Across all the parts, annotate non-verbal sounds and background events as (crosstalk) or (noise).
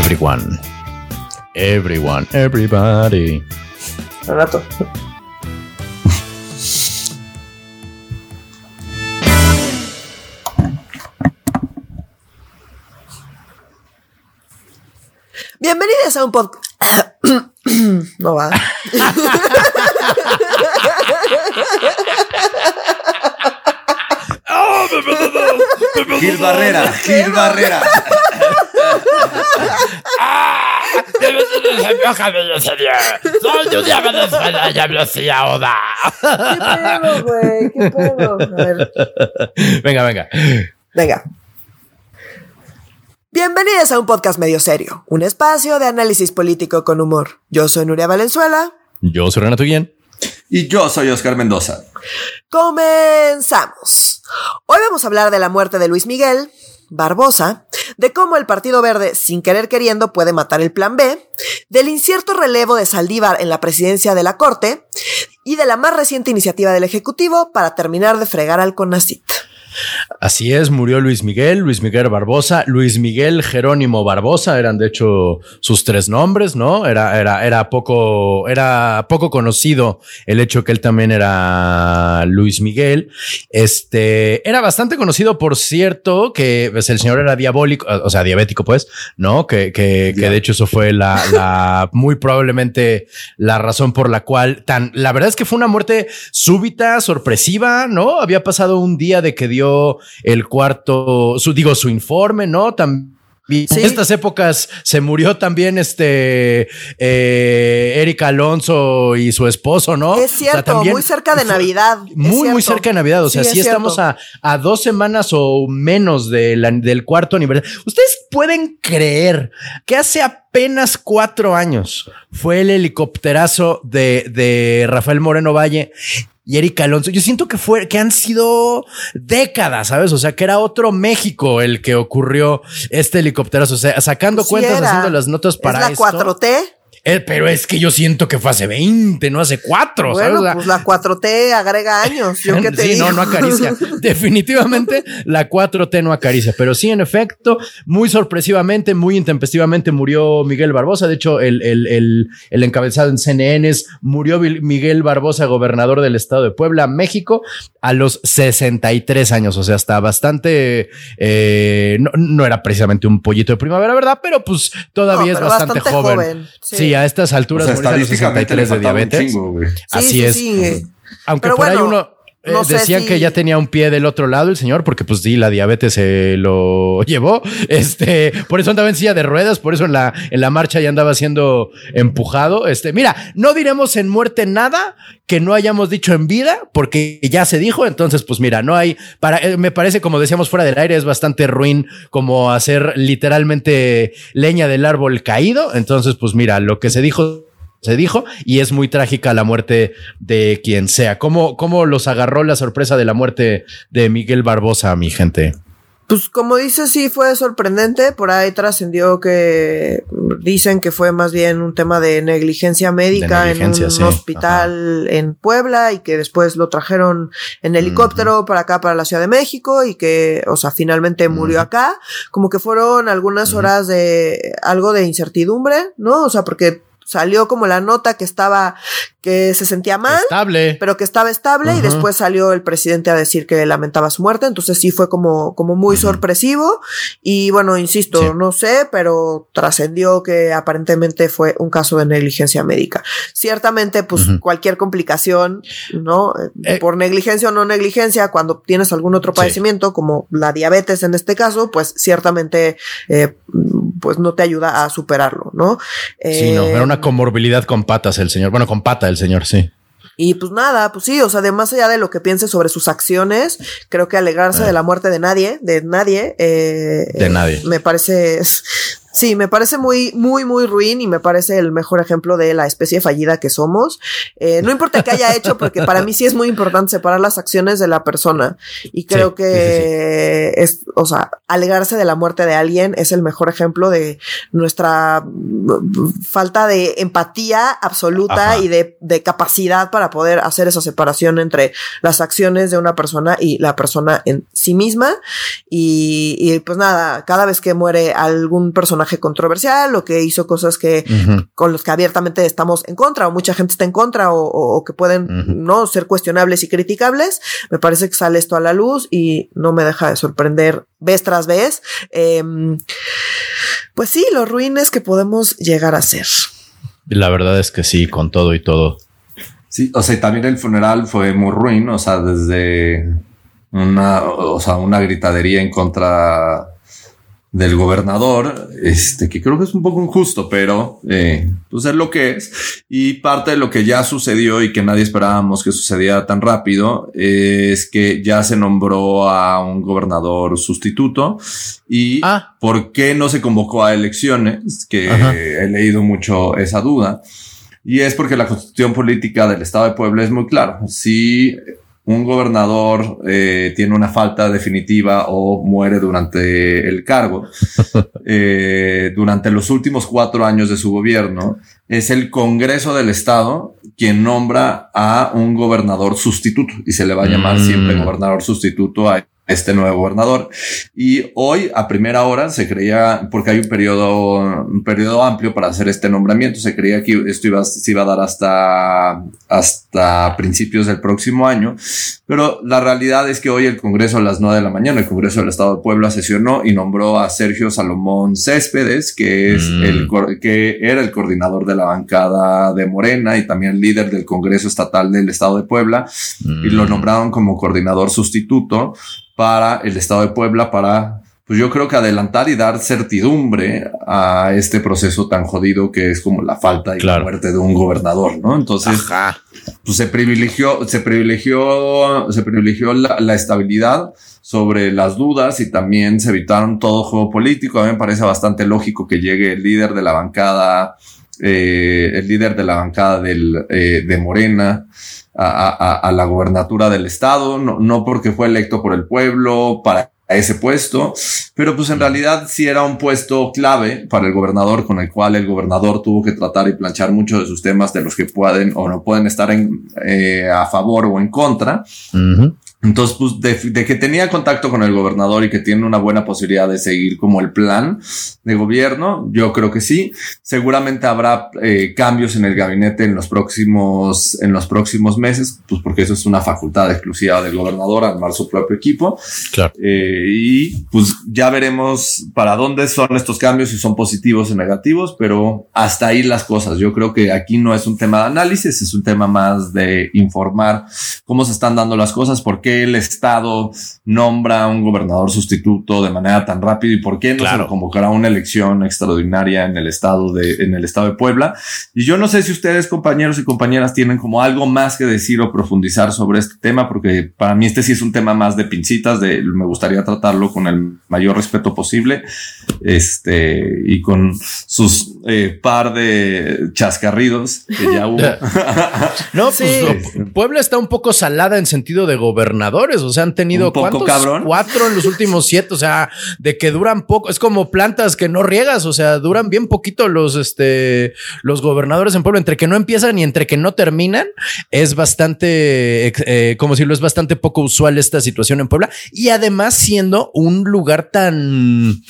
Everyone. Everyone, everybody. Renato. Bienvenidos a un podcast. (coughs) no va. (laughs) Gil Barrera, Gil Barrera. (laughs) Soy un día Venezuela, ya me hacía ahora. ¿Qué pedo, güey? ¿Qué pedo? A ver, Venga, venga. venga. Bienvenidos a un podcast medio serio, un espacio de análisis político con humor. Yo soy Nuria Valenzuela. Yo soy Renato Guillén. Y yo soy Oscar Mendoza. Comenzamos. Hoy vamos a hablar de la muerte de Luis Miguel Barbosa, de cómo el Partido Verde, sin querer queriendo, puede matar el Plan B, del incierto relevo de Saldívar en la presidencia de la Corte y de la más reciente iniciativa del Ejecutivo para terminar de fregar al CONACIT. Así es, murió Luis Miguel, Luis Miguel Barbosa, Luis Miguel Jerónimo Barbosa, eran de hecho sus tres nombres, ¿no? Era, era, era poco, era poco conocido el hecho que él también era Luis Miguel. Este, era bastante conocido, por cierto, que pues, el señor era diabólico, o sea, diabético, pues, ¿no? Que, que, de hecho eso fue la, la, muy probablemente la razón por la cual tan, la verdad es que fue una muerte súbita, sorpresiva, ¿no? Había pasado un día de que dio el cuarto, su, digo, su informe, ¿no? También. En estas épocas se murió también este eh, Erika Alonso y su esposo, ¿no? Es cierto, muy cerca de Navidad, Muy, muy cerca de Navidad. O sea, Sí, sí, es estamos a, a dos semanas o menos de la- del cuarto aniversario. Ustedes pueden creer que hace apenas cuatro años fue el helicópterazo de, de Rafael Moreno Valle y Erika Alonso. Yo siento que fue, que han sido décadas, ¿sabes? O sea, que era otro México el que ocurrió este helicópterazo. O sea, sacando Sí cuentas, era. haciendo las notas para ¿Es la esto. 4T? Eh, pero es que yo siento que fue hace 20, no hace cuatro, ¿sabes? Bueno, O sea, pues la 4T agrega años. Yo qué te (laughs) sí, digo. no, no acaricia. (laughs) Definitivamente la 4T no acaricia, pero sí, en efecto, muy sorpresivamente, muy intempestivamente murió Miguel Barbosa. De hecho, el, el, el, el encabezado en CNN es murió Miguel Barbosa, gobernador del estado de Puebla, México, a los 63 años. O sea, está bastante. eh, no, no era precisamente un pollito de primavera, ¿verdad? Pero pues todavía No, es bastante, bastante joven. joven, Sí. sí. A estas O alturas sea, morir a los estadísticamente le 63 de diabetes. chingo, Así sí, es. sí. Aunque Pero por ahí bueno, uno eh, no sé decían si- que ya tenía un pie del otro lado el señor, porque pues sí, la diabetes se lo (laughs) llevó. Este, por eso andaba en silla de ruedas, por eso en la, en la marcha ya andaba siendo empujado. Este, mira, no diremos en muerte nada que no hayamos dicho en vida, porque ya se dijo. Entonces, pues mira, no hay para, eh, me parece, como decíamos fuera del aire, es bastante ruin como hacer literalmente leña del árbol caído. Entonces, pues mira, lo que se dijo se dijo y es muy trágica la muerte de quien sea. ¿Cómo, cómo los agarró la sorpresa de la muerte de Miguel Barbosa, mi gente? Pues como dices, sí fue sorprendente. Por ahí trascendió que dicen que fue más bien un tema de negligencia médica De negligencia, en un sí. hospital en Puebla y que después lo trajeron en helicóptero para acá, para la Ciudad de México y que, o sea, finalmente murió acá. Como que fueron algunas horas de algo de incertidumbre, ¿no? O sea, porque salió como la nota que estaba, que se sentía mal Estable. pero que estaba estable y después salió el presidente a decir que lamentaba su muerte, entonces sí fue como, como muy sorpresivo y bueno, insisto, Sí. no sé, pero trascendió que aparentemente fue un caso de negligencia médica. Ciertamente, pues cualquier complicación, ¿no? Eh. Por negligencia o no negligencia, cuando tienes algún otro Sí. padecimiento, como la diabetes en este caso, pues ciertamente, eh, pues no te ayuda a superarlo, ¿no? Sí, no, Eh, era una comorbilidad con patas el señor. Bueno, con pata el señor, sí. Y pues nada, pues sí, o sea, de más allá de lo que piense sobre sus acciones, creo que alegrarse Eh. de la muerte de nadie, de nadie, eh, De eh, nadie. me parece, (laughs) sí, me parece muy, muy, muy ruin y me parece el mejor ejemplo de la especie fallida que somos. Eh, no importa qué haya hecho, porque para mí sí es muy importante separar las acciones de la persona y creo Sí, que es, o sea, alegrarse de la muerte de alguien es el mejor ejemplo de nuestra mm, falta de empatía absoluta Ajá. y de, de capacidad para poder hacer esa separación entre las acciones de una persona y la persona en sí misma. Y, y, pues nada, cada vez que muere algún personaje personaje controversial o que hizo cosas que con los que abiertamente estamos en contra o mucha gente está en contra o, que pueden no ser cuestionables y criticables. Me parece que sale esto a la luz y no me deja de sorprender vez tras vez. Em, pues sí, los ruines que podemos llegar a ser. La verdad es que sí, con todo y todo. Sí, o sea, también el funeral fue muy ruin, o sea, desde una, o sea, una gritadería en contra del gobernador, este, que creo que es un poco injusto, pero eh, pues es lo que es. Y parte de lo que ya sucedió y que nadie esperábamos que sucediera tan rápido es que ya se nombró a un gobernador sustituto y ah. por qué no se convocó a elecciones, que he leído mucho esa duda. Y es porque la constitución política del Estado de Puebla es muy clara. Si un gobernador eh, tiene una falta definitiva o muere durante el cargo, (laughs) eh, durante los últimos cuatro años de su gobierno, es el Congreso del Estado quien nombra a un gobernador sustituto y se le va a llamar siempre mm. gobernador sustituto a este nuevo gobernador. Y hoy a primera hora se creía, porque hay un periodo, un periodo amplio para hacer este nombramiento, se creía que esto iba, se iba a dar hasta, hasta principios del próximo año. Pero la realidad es que hoy el Congreso a las nueve de la mañana, el Congreso del Estado de Puebla sesionó y nombró a Sergio Salomón Céspedes, que es mm. el, que era el coordinador de la bancada de Morena y también líder del Congreso Estatal del Estado de Puebla, y lo mm. nombraron como coordinador sustituto para el Estado de Puebla para, pues yo creo que adelantar y dar certidumbre a este proceso tan jodido que es como la falta y la muerte de un gobernador, ¿no? Entonces, pues se privilegió, se privilegió, se privilegió la, estabilidad sobre las dudas y también se evitaron todo juego político. A mí me parece bastante lógico que llegue el líder de la bancada, eh, el líder de la bancada del, eh, de Morena, a, la gobernatura del estado, no, no porque fue electo por el pueblo para ese puesto, pero pues en realidad sí era un puesto clave para el gobernador con el cual el gobernador tuvo que tratar y planchar muchos de sus temas de los que pueden o no pueden estar en, eh, a favor o en contra. Entonces, pues de, que tenía contacto con el gobernador y que tiene una buena posibilidad de seguir como el plan de gobierno, yo creo que sí. Seguramente habrá eh, cambios en el gabinete en los próximos, en los próximos meses, pues porque eso es una facultad exclusiva del gobernador armar su propio equipo. Claro. Eh, y pues ya veremos para dónde son estos cambios, si son positivos o negativos, pero hasta ahí las cosas. Yo creo que aquí no es un tema de análisis, es un tema más de informar cómo se están dando las cosas, por qué el Estado nombra a un gobernador sustituto de manera tan rápido y por qué no se convocará una elección extraordinaria en el estado de, en el estado de Puebla. Y yo no sé si ustedes, compañeros y compañeras, tienen como algo más que decir o profundizar sobre este tema, porque para mí este sí es un tema más de pincitas, de me gustaría tratarlo con el mayor respeto posible, este, y con sus eh, par de chascarridos que ya hubo. (laughs) no, pues Puebla está un poco salada en sentido de gobernador o sea, han tenido cuatro en los últimos siete. O sea, de que duran poco. Es como plantas que no riegas. O sea, duran bien poquito los, este, los gobernadores en pueblo. Entre que no empiezan y entre que no terminan, es bastante, eh, como decirlo, es bastante poco usual esta situación en Puebla. Y además, siendo un lugar tan,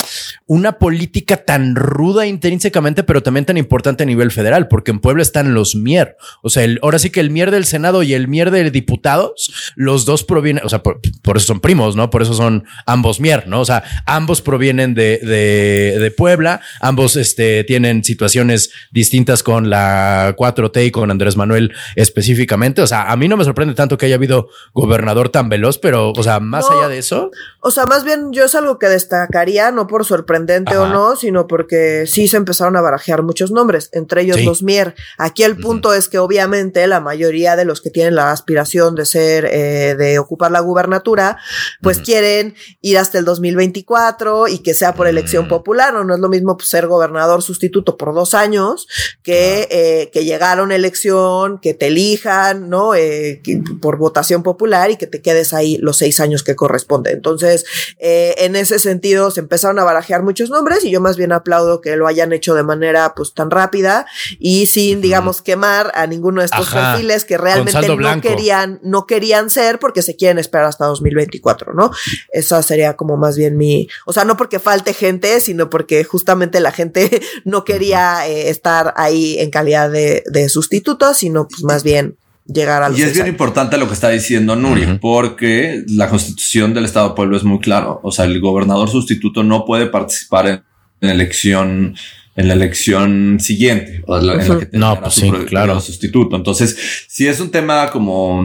una política tan ruda intrínsecamente, pero también tan importante a nivel federal, porque en Puebla están los Mier. O sea, ahora sí que el Mier del Senado y el Mier de diputados, los dos provienen, o sea, por, eso son primos, ¿no? Por eso son ambos Mier, ¿no? O sea, ambos provienen de, de, Puebla, ambos este, tienen situaciones distintas con la 4T y con Andrés Manuel específicamente. O sea, a mí no me sorprende tanto que haya habido gobernador tan veloz, pero, o sea, más allá de eso. O sea, más bien yo es algo que destacaría, no por sorprendente o no, sino porque sí se empezaron a barajear muchos nombres, entre ellos los Mier. Aquí el punto es que obviamente la mayoría de los que tienen la aspiración de ser, eh, de ocupar la gubernatura, pues quieren ir hasta el 2024 y que sea por elección popular, o no es lo mismo pues, ser gobernador sustituto por dos años que, eh, que llegar a una elección, que te elijan, ¿no? Eh, por votación popular y que te quedes ahí los seis años que corresponde. Entonces, eh, en ese sentido, se empezaron a barajar barajear muchos nombres y yo más bien aplaudo que lo hayan hecho de manera pues tan rápida y sin, digamos, quemar a ninguno de estos perfiles que realmente no querían, no querían ser porque se quieren esperar hasta 2024, ¿no? Esa sería como más bien mi, o sea, no porque falte gente, sino porque justamente la gente (laughs) no quería eh, estar ahí en calidad de, de sustituto, sino pues más bien llegar a Y es bien importante lo que está diciendo Nuri, porque la constitución del Estado de Pueblo es muy claro. O sea, el gobernador sustituto no puede participar en, en elección en la elección siguiente o en la que no, pues sí, claro. sustituto. Entonces, si es un tema como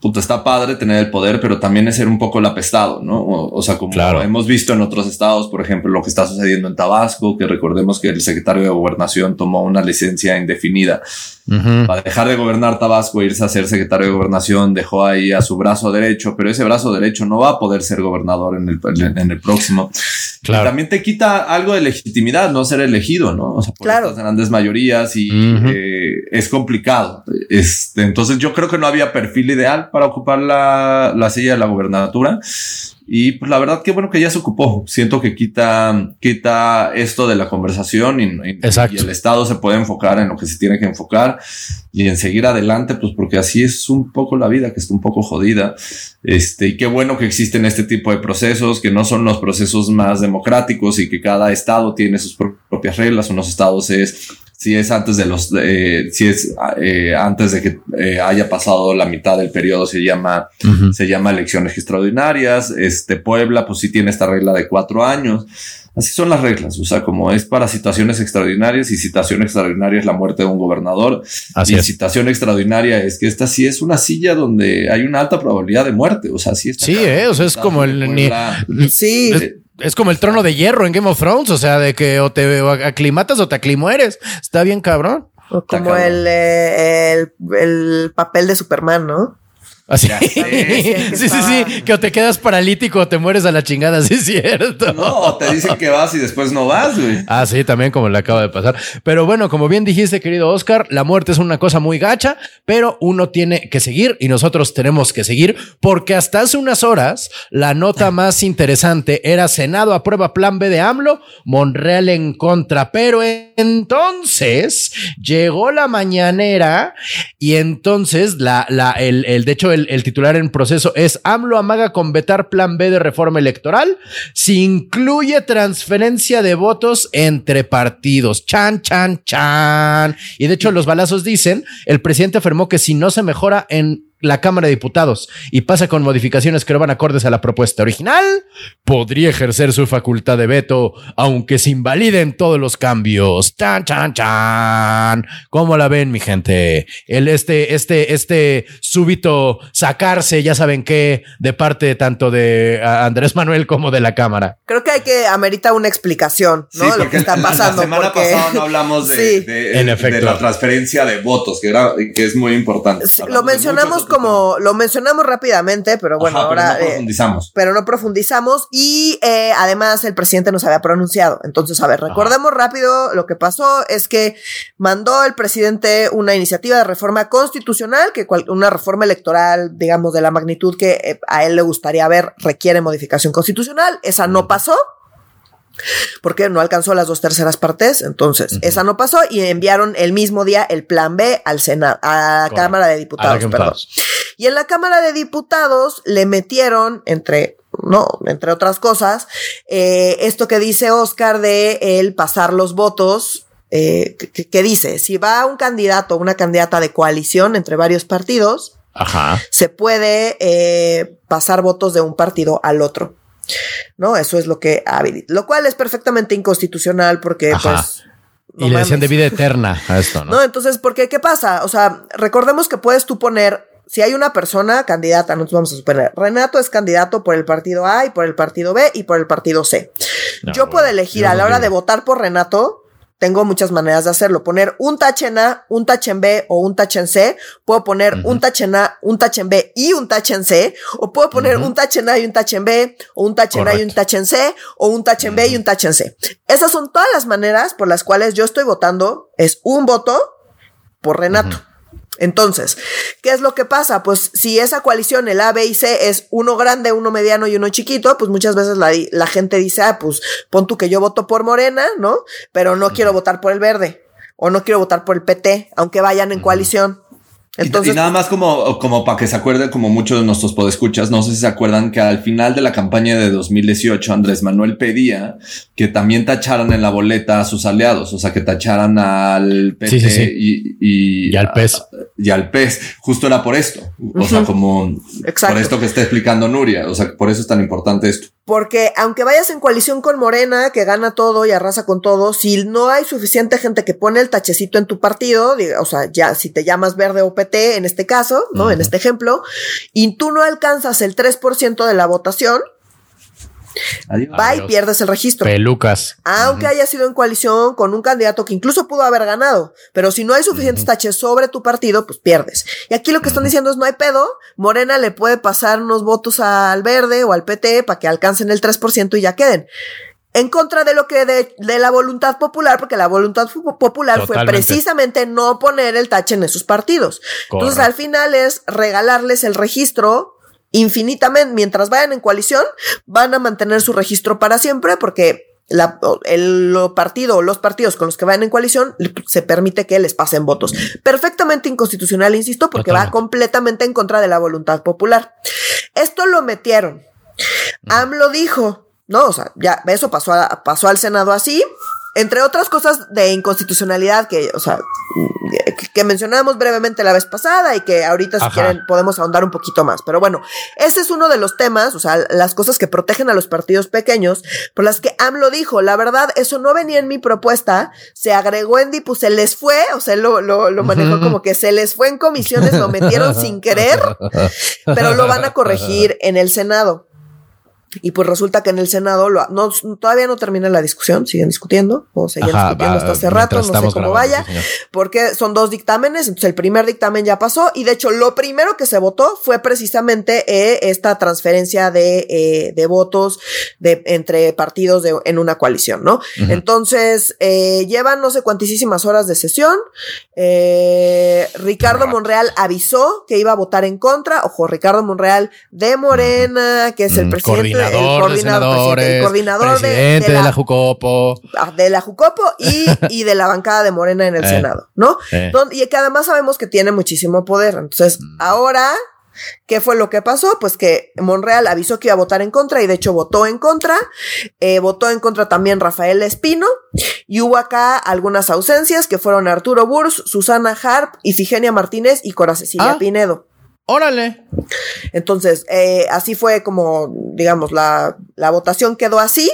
puta, está padre tener el poder, pero también es ser un poco el apestado, ¿no? O, sea, como hemos visto en otros estados, por ejemplo, lo que está sucediendo en Tabasco, que recordemos que el secretario de gobernación tomó una licencia indefinida para dejar de gobernar Tabasco e irse a ser secretario de gobernación, dejó ahí a su brazo derecho, pero ese brazo derecho no va a poder ser gobernador en el, en el próximo. Claro. también te quita algo de legitimidad no ser elegido, ¿no? O sea, por claro. estas grandes mayorías y eh, es complicado. Este, entonces yo creo que no había perfil ideal para ocupar la, la silla de la gobernatura. Y pues la verdad que bueno que ya se ocupó. Siento que quita, quita esto de la conversación y, el Estado se puede enfocar en lo que se tiene que enfocar y en seguir adelante, pues porque así es un poco la vida, que está un poco jodida. Este, y qué bueno que existen este tipo de procesos, que no son los procesos más democráticos y que cada estado tiene sus propias reglas. Unos estados es si es antes de los, eh, si es eh, antes de que eh, haya pasado la mitad del periodo, se llama, se llama elecciones extraordinarias. Este Puebla, pues sí tiene esta regla de cuatro años. Así son las reglas, o sea, como es para situaciones extraordinarias y situación extraordinaria es la muerte de un gobernador. Así y situación extraordinaria es que esta sí es una silla donde hay una alta probabilidad de muerte, o sea, sí está. Sí, o sea, es como el... sí es como el trono de hierro en Game of Thrones, o sea, de que o te aclimatas o te aclimueres. Está bien cabrón. O como el, eh, el, el papel de Superman, ¿no? Así. (laughs) Sí, sí, sí, que o te quedas paralítico o te mueres a la chingada, (laughs) sí es cierto. No, te dicen que vas y después no vas, güey. Ah, sí, también como le acaba de pasar. Pero bueno, como bien dijiste, querido Oscar, la muerte es una cosa muy gacha, pero uno tiene que seguir y nosotros tenemos que seguir porque hasta hace unas horas la nota (laughs) más interesante era Senado aprueba plan B de AMLO, Monreal en contra, pero entonces llegó la mañanera y entonces la, la, el, el de hecho, el el, titular en proceso es AMLO amaga con vetar plan B de reforma electoral si incluye transferencia de votos entre partidos. Chan, chan, chan. Y de hecho los balazos dicen, el presidente afirmó que si no se mejora en la Cámara de Diputados y pasa con modificaciones que no van acordes a la propuesta original, podría ejercer su facultad de veto, aunque se invaliden todos los cambios. Chan, chan, chan. ¿Cómo la ven, mi gente? El, este, este, este súbito sacarse, ya saben qué, de parte tanto de Andrés Manuel como de la Cámara. Creo que hay que amerita una explicación, ¿no? de lo que está pasando. La semana pasada no hablamos de, (laughs) la transferencia de votos, que, era, que es muy importante. lo mencionamos como lo mencionamos rápidamente, pero bueno, ahora. Pero no profundizamos. pero no profundizamos y eh, además el presidente nos había pronunciado. Entonces, a ver, recordemos rápido lo que pasó: es que mandó el presidente una iniciativa de reforma constitucional, que una reforma electoral, digamos, de la magnitud que eh, a él le gustaría ver, requiere modificación constitucional. Esa no pasó porque no alcanzó las dos terceras partes, entonces esa no pasó y enviaron el mismo día el plan B al Senado, a la Cámara de Diputados, perdón. Y en la Cámara de Diputados le metieron entre no, entre otras cosas, eh, esto que dice Oscar de el pasar los votos, eh, que, dice, si va un candidato o una candidata de coalición entre varios partidos, se puede eh, pasar votos de un partido al otro. ¿No? Eso es lo que habilita, lo cual es perfectamente inconstitucional porque pues... y le decían de vida eterna a esto, ¿no? No, entonces, porque ¿qué pasa? O sea, recordemos que puedes tú poner, si hay una persona candidata, nosotros vamos a suponer, Renato es candidato por el partido A y por el partido B y por el partido C. yo puedo elegir a la hora de votar por Renato, tengo muchas maneras de hacerlo. Poner un tache en A, un tache en B o un tache en C. Puedo poner un tache en A, un tache en B y un tache en C. O puedo poner un tache en A y un tache en B, o un tache en A y un tache en C, o un tache en B y un tache en C. Esas son todas las maneras por las cuales yo estoy votando. Es un voto por Renato. Entonces, ¿qué es lo que pasa? Pues si esa coalición, el A, B y C, es uno grande, uno mediano y uno chiquito, pues muchas veces la, la gente dice, ah, pues pon tú que yo voto por Morena, ¿no? Pero no quiero votar por el verde o no quiero votar por el PT, aunque vayan en coalición. Entonces, y, nada más como, como para que se acuerde, como muchos de nuestros podescuchas, no sé si se acuerdan que al final de la campaña de 2018, Andrés Manuel pedía que también tacharan en la boleta a sus aliados, o sea, que tacharan al PT Y, al PES. Y al PES. Justo era por esto. O sea, como por esto que está explicando Nuria. O sea, por eso es tan importante esto. Porque aunque vayas en coalición con Morena, que gana todo y arrasa con todo, si no hay suficiente gente que pone el tachecito en tu partido, o sea, ya si te llamas verde o PT en este caso, ¿no? En este ejemplo, y tú no alcanzas el 3% de la votación, Va y pierdes el registro. Pelucas. Aunque haya sido en coalición con un candidato que incluso pudo haber ganado. Pero si no hay suficientes taches sobre tu partido, pues pierdes. Y aquí lo que están diciendo es no hay pedo. Morena le puede pasar unos votos al verde o al PT para que alcancen el 3% y ya queden en contra de lo que de, la voluntad popular, porque la voluntad popular fue precisamente no poner el tache en esos partidos. Entonces, al final es regalarles el registro infinitamente, mientras vayan en coalición, van a mantener su registro para siempre porque la, el partido o los partidos con los que vayan en coalición se permite que les pasen votos. Perfectamente inconstitucional, insisto, porque va completamente en contra de la voluntad popular. Esto lo metieron. AMLO dijo, no, o sea, ya eso pasó, pasó al Senado así entre otras cosas de inconstitucionalidad que, o sea, que, mencionamos brevemente la vez pasada y que ahorita si quieren podemos ahondar un poquito más. Pero bueno, ese es uno de los temas, o sea, las cosas que protegen a los partidos pequeños, por las que AMLO dijo, la verdad, eso no venía en mi propuesta, se agregó en pues se les fue, o sea, lo, lo, lo manejó como que se les fue en comisiones, lo metieron sin querer, (laughs) pero lo van a corregir en el Senado. Y pues resulta que en el Senado lo, no, todavía no termina la discusión, siguen discutiendo, o seguían discutiendo hasta hace rato, no sé cómo vaya, porque son dos dictámenes, entonces el primer dictamen ya pasó, y de hecho lo primero que se votó fue precisamente eh, esta transferencia de, eh, de votos de, entre partidos de, en una coalición, ¿no? Entonces, eh, llevan no sé cuantísimas horas de sesión, Ricardo Monreal avisó que iba a votar en contra, ojo, Ricardo Monreal de Morena, que es el presidente coordinador, el coordinador presidente de, la, Jucopo. Ah, de la Jucopo y, (laughs) y de la bancada de Morena en el eh, Senado, ¿no? y que además sabemos que tiene muchísimo poder. Entonces, mm. ahora ¿Qué fue lo que pasó? Pues que Monreal avisó que iba a votar en contra y de hecho votó en contra. Eh, votó en contra también Rafael Espino y hubo acá algunas ausencias que fueron Arturo Burs, Susana Harp, Ifigenia Martínez y Cora Cecilia ah. Pinedo. Órale. Entonces, eh, así fue como, digamos, la, la, votación quedó así,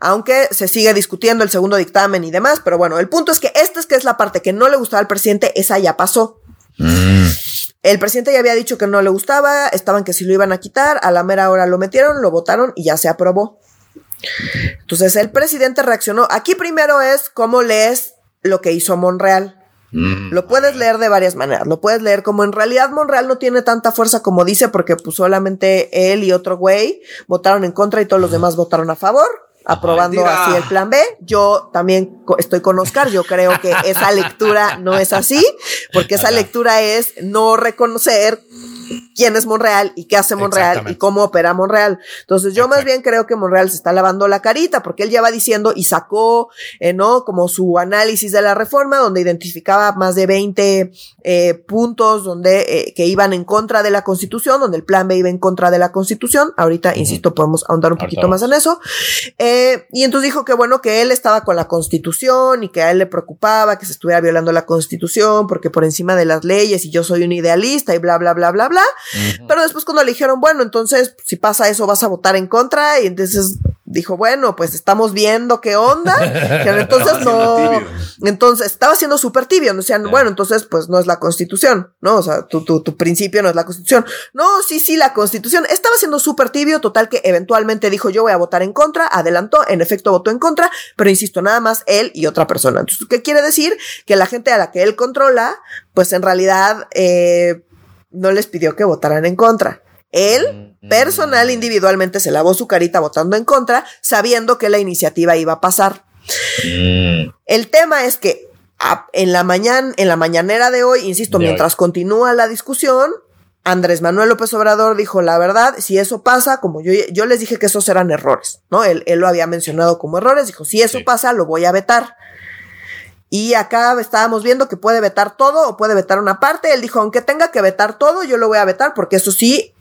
aunque se sigue discutiendo el segundo dictamen y demás, pero bueno, el punto es que esta es que es la parte que no le gustaba al presidente, esa ya pasó. Mm. El presidente ya había dicho que no le gustaba, estaban que si lo iban a quitar, a la mera hora lo metieron, lo votaron y ya se aprobó. Entonces el presidente reaccionó. Aquí primero es cómo lees lo que hizo Monreal. Mm. Lo puedes leer de varias maneras. Lo puedes leer como en realidad Monreal no tiene tanta fuerza como dice porque pues solamente él y otro güey votaron en contra y todos los demás votaron a favor aprobando así el plan B. Yo también estoy con Oscar, yo creo que esa lectura no es así, porque esa lectura es no reconocer quién es Monreal y qué hace Monreal y cómo opera Monreal. Entonces yo más bien creo que Monreal se está lavando la carita porque él ya va diciendo y sacó, eh, ¿no? Como su análisis de la reforma donde identificaba más de 20 eh, puntos donde eh, que iban en contra de la constitución, donde el plan B iba en contra de la constitución. Ahorita, insisto, podemos ahondar un poquito más en eso. y entonces dijo que bueno, que él estaba con la constitución y que a él le preocupaba que se estuviera violando la constitución porque por encima de las leyes y yo soy un idealista y bla, bla, bla, bla, bla. Pero después cuando le dijeron, bueno, entonces si pasa eso vas a votar en contra y entonces dijo, bueno, pues estamos viendo qué onda. (laughs) entonces no. Entonces estaba siendo súper tibio. No decían, bueno, entonces pues no es la constitución, ¿no? O sea, tu, tu, tu principio no es la constitución. No, sí, sí, la constitución. Estaba siendo súper tibio, total que eventualmente dijo, yo voy a votar en contra. Adelantó, en efecto votó en contra, pero insisto, nada más él y otra persona. Entonces, ¿qué quiere decir? Que la gente a la que él controla, pues en realidad, eh, no les pidió que votaran en contra. Él, mm. personal, individualmente, se lavó su carita votando en contra, sabiendo que la iniciativa iba a pasar. Mm. El tema es que en la mañana, en la mañanera de hoy, insisto, mientras continúa la discusión, Andrés Manuel López Obrador dijo la verdad, si eso pasa, como yo, yo les dije que esos eran errores, ¿no? Él, él lo había mencionado como errores, dijo, si eso pasa, lo voy a vetar. Y acá estábamos viendo que puede vetar todo o puede vetar una parte. Él dijo, aunque tenga que vetar todo, yo lo voy a vetar porque eso sí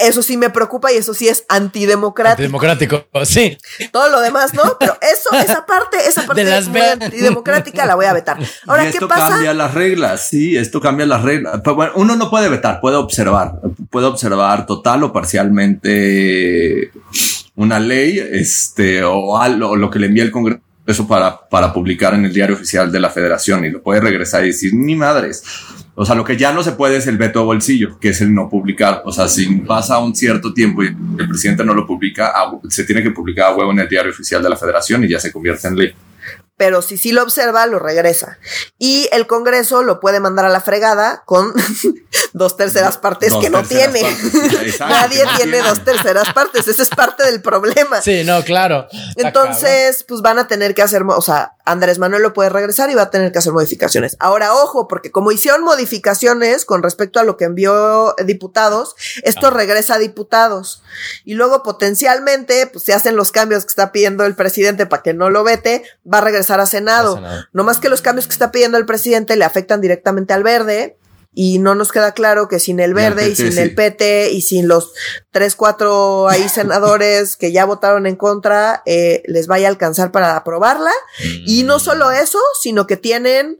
eso sí me preocupa y eso sí es antidemocrático. Antidemocrático, sí. Todo lo demás, ¿no? Pero eso, (laughs) esa parte, esa parte de muy antidemocrática la voy a vetar. Ahora, esto cambia las reglas, sí, esto cambia las reglas. Pues bueno, uno no puede vetar, puede observar, puede observar total o parcialmente una ley, este, o, algo, o lo que le envía el Congreso para, para publicar en el diario oficial de la federación y lo puede regresar y decir, ni madres. O sea, lo que ya no se puede es el veto a bolsillo, que es el no publicar. O sea, si pasa un cierto tiempo y el presidente no lo publica, se tiene que publicar a huevo en el diario oficial de la federación y ya se convierte en ley pero si sí lo observa, lo regresa. Y el Congreso lo puede mandar a la fregada con (laughs) dos terceras partes que no tiene. (laughs) Nadie tiene dos terceras partes, ese es parte del problema. Sí, no, claro. Entonces, pues van a tener que hacer, o sea, Andrés Manuel lo puede regresar y va a tener que hacer modificaciones. Ahora, ojo, porque como hicieron modificaciones con respecto a lo que envió diputados, esto ah. regresa a diputados. Y luego potencialmente, pues se hacen los cambios que está pidiendo el presidente para que no lo vete, va a regresar a Senado. No más que los cambios que está pidiendo el presidente le afectan directamente al verde y no nos queda claro que sin el verde y, sin el PT y sin los tres, cuatro ahí (laughs) senadores que ya votaron en contra, eh, les vaya a alcanzar para aprobarla. Y no mm. solo eso, sino que tienen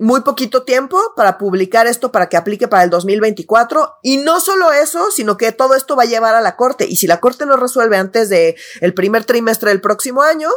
muy poquito tiempo para publicar esto para que aplique para el 2024 y no solo eso, sino que todo esto va a llevar a la corte. Y si la corte no resuelve antes de el primer trimestre del próximo año,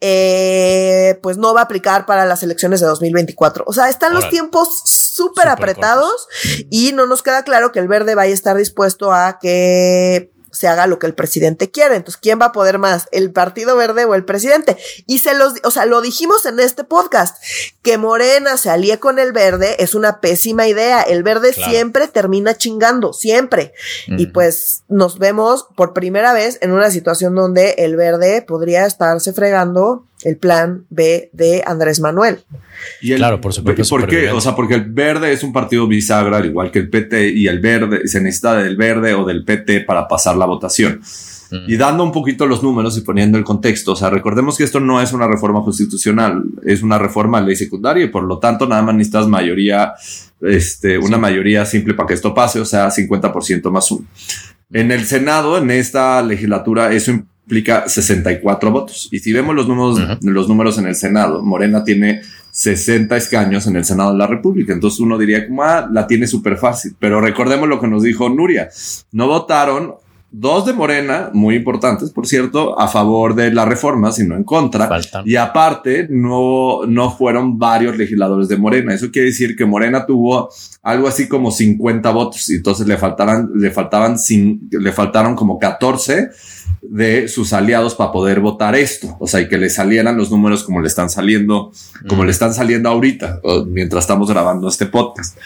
eh, pues no va a aplicar para las elecciones de 2024. O sea, están los tiempos súper apretados y no nos queda claro que el verde vaya a estar dispuesto a que se haga lo que el presidente quiere. Entonces, ¿quién va a poder más? ¿El Partido Verde o el presidente? Y se los, o sea, lo dijimos en este podcast, que Morena se alíe con el verde es una pésima idea. El verde siempre termina chingando, siempre. Y pues nos vemos por primera vez en una situación donde el verde podría estarse fregando el plan B de Andrés Manuel. Y claro, por supuesto. ¿Por qué? O sea, porque el verde es un partido bisagra, al igual que el PT, y el verde se necesita del verde o del PT para pasar la votación. Y dando un poquito los números y poniendo el contexto, o sea, recordemos que esto no es una reforma constitucional, es una reforma a ley secundaria y por lo tanto nada más necesitas mayoría, este, una mayoría simple para que esto pase, o sea, 50% más uno. En el Senado, en esta legislatura, eso implica 64 votos. Y si vemos los números, los números en el Senado, Morena tiene 60 escaños en el Senado de la República. Entonces uno diría como, ah, la tiene súper fácil. Pero recordemos lo que nos dijo Nuria. No votaron dos de Morena, muy importantes, por cierto, a favor de la reforma, sino en contra. Y aparte, no, no fueron varios legisladores de Morena. Eso quiere decir que Morena tuvo algo así como 50 votos y entonces le faltaran, le faltaban, sin, le faltaron como 14 de sus aliados para poder votar esto. O sea, y que le salieran los números como le están saliendo, como le están saliendo ahorita, mientras estamos grabando este podcast.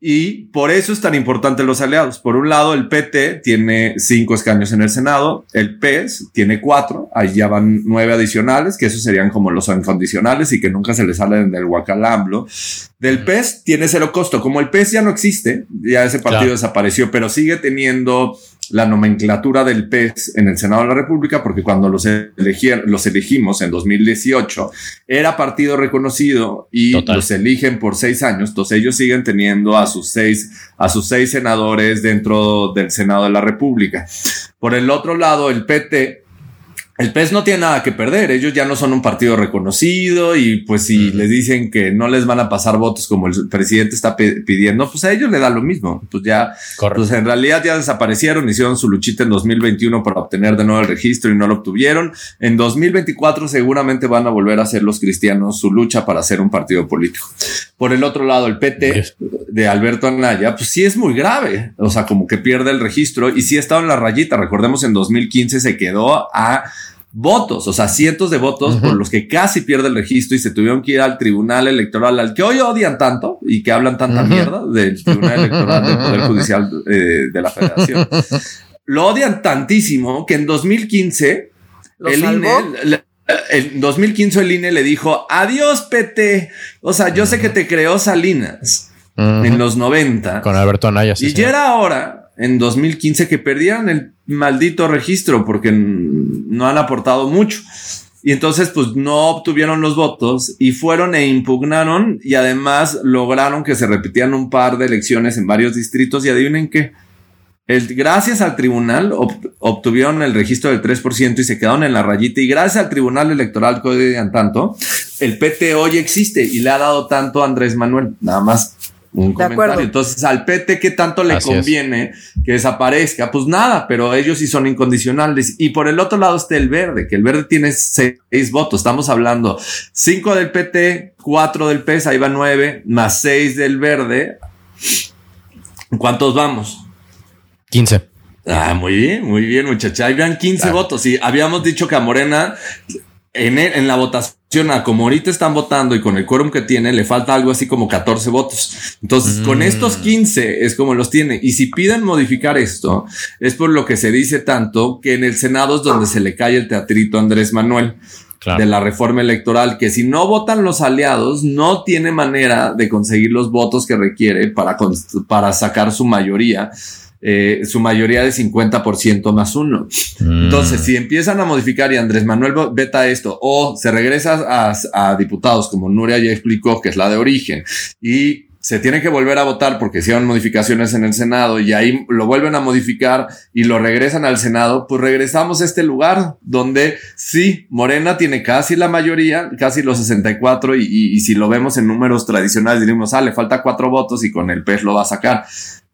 Y por eso es tan importante los aliados. Por un lado, el PT tiene cinco escaños en el Senado, el PES tiene cuatro, ahí ya van nueve adicionales, que esos serían como los incondicionales y que nunca se le salen del guacalamblo. Del PES tiene cero costo. Como el PES ya no existe, ya ese partido desapareció, pero sigue teniendo la nomenclatura del PES en el Senado de la República, porque cuando los, los elegimos en 2018 era partido reconocido y los eligen por seis años, entonces ellos siguen teniendo a sus seis, a sus seis senadores dentro del Senado de la República. Por el otro lado, el PT el PES no tiene nada que perder, ellos ya no son un partido reconocido y pues si les dicen que no les van a pasar votos como el presidente está pidiendo, pues a ellos le da lo mismo. Pues ya, pues en realidad ya desaparecieron, hicieron su luchita en 2021 para obtener de nuevo el registro y no lo obtuvieron. En 2024 seguramente van a volver a hacer los cristianos su lucha para ser un partido político. Por el otro lado, el PT de Alberto Anaya, pues sí es muy grave, o sea, como que pierde el registro y sí ha estado en la rayita. Recordemos en 2015 se quedó a votos, o sea, cientos de votos por los que casi pierde el registro y se tuvieron que ir al tribunal electoral al que hoy odian tanto y que hablan tanta mierda del tribunal electoral del Poder Judicial eh, de la Federación. Lo odian tantísimo que en 2015 el INE en 2015 el INE le dijo adiós, PT. O sea, yo sé que te creó Salinas en los 90 con Alberto Anaya. y ya era hora en 2015 que perdieran el maldito registro porque no han aportado mucho. Y entonces, pues no obtuvieron los votos y fueron e impugnaron y además lograron que se repitían un par de elecciones en varios distritos y adivinen qué gracias al tribunal obtuvieron el registro del 3% y se quedaron en la rayita. Y gracias al tribunal electoral que digan tanto, el PT hoy existe y le ha dado tanto a Andrés Manuel. Nada más un comentario. Entonces, al PT, ¿qué tanto le conviene que desaparezca? Pues nada, pero ellos sí son incondicionales. Y por el otro lado está el verde, que el verde tiene seis votos. Estamos hablando cinco del PT, cuatro del PES, ahí va nueve, más seis del verde. ¿Cuántos vamos? 15. Ah, muy bien, muy bien, muchacha. Ahí vean 15 votos. Y habíamos dicho que a Morena en, en, la votación, a como ahorita están votando y con el quórum que tiene, le falta algo así como 14 votos. Entonces, con mm. estos 15 es como los tiene. Y si piden modificar esto, es por lo que se dice tanto que en el Senado es donde se le cae el teatrito a Andrés Manuel. de la reforma electoral, que si no votan los aliados, no tiene manera de conseguir los votos que requiere para, para sacar su mayoría eh, su mayoría de 50% más uno. Mm. Entonces, si empiezan a modificar y Andrés Manuel veta esto o se regresa a, diputados como Nuria ya explicó, que es la de origen, y se tiene que volver a votar porque hicieron modificaciones en el Senado y ahí lo vuelven a modificar y lo regresan al Senado, pues regresamos a este lugar donde sí, Morena tiene casi la mayoría, casi los 64 y, y, si lo vemos en números tradicionales diríamos, ah, le falta cuatro votos y con el PES lo va a sacar.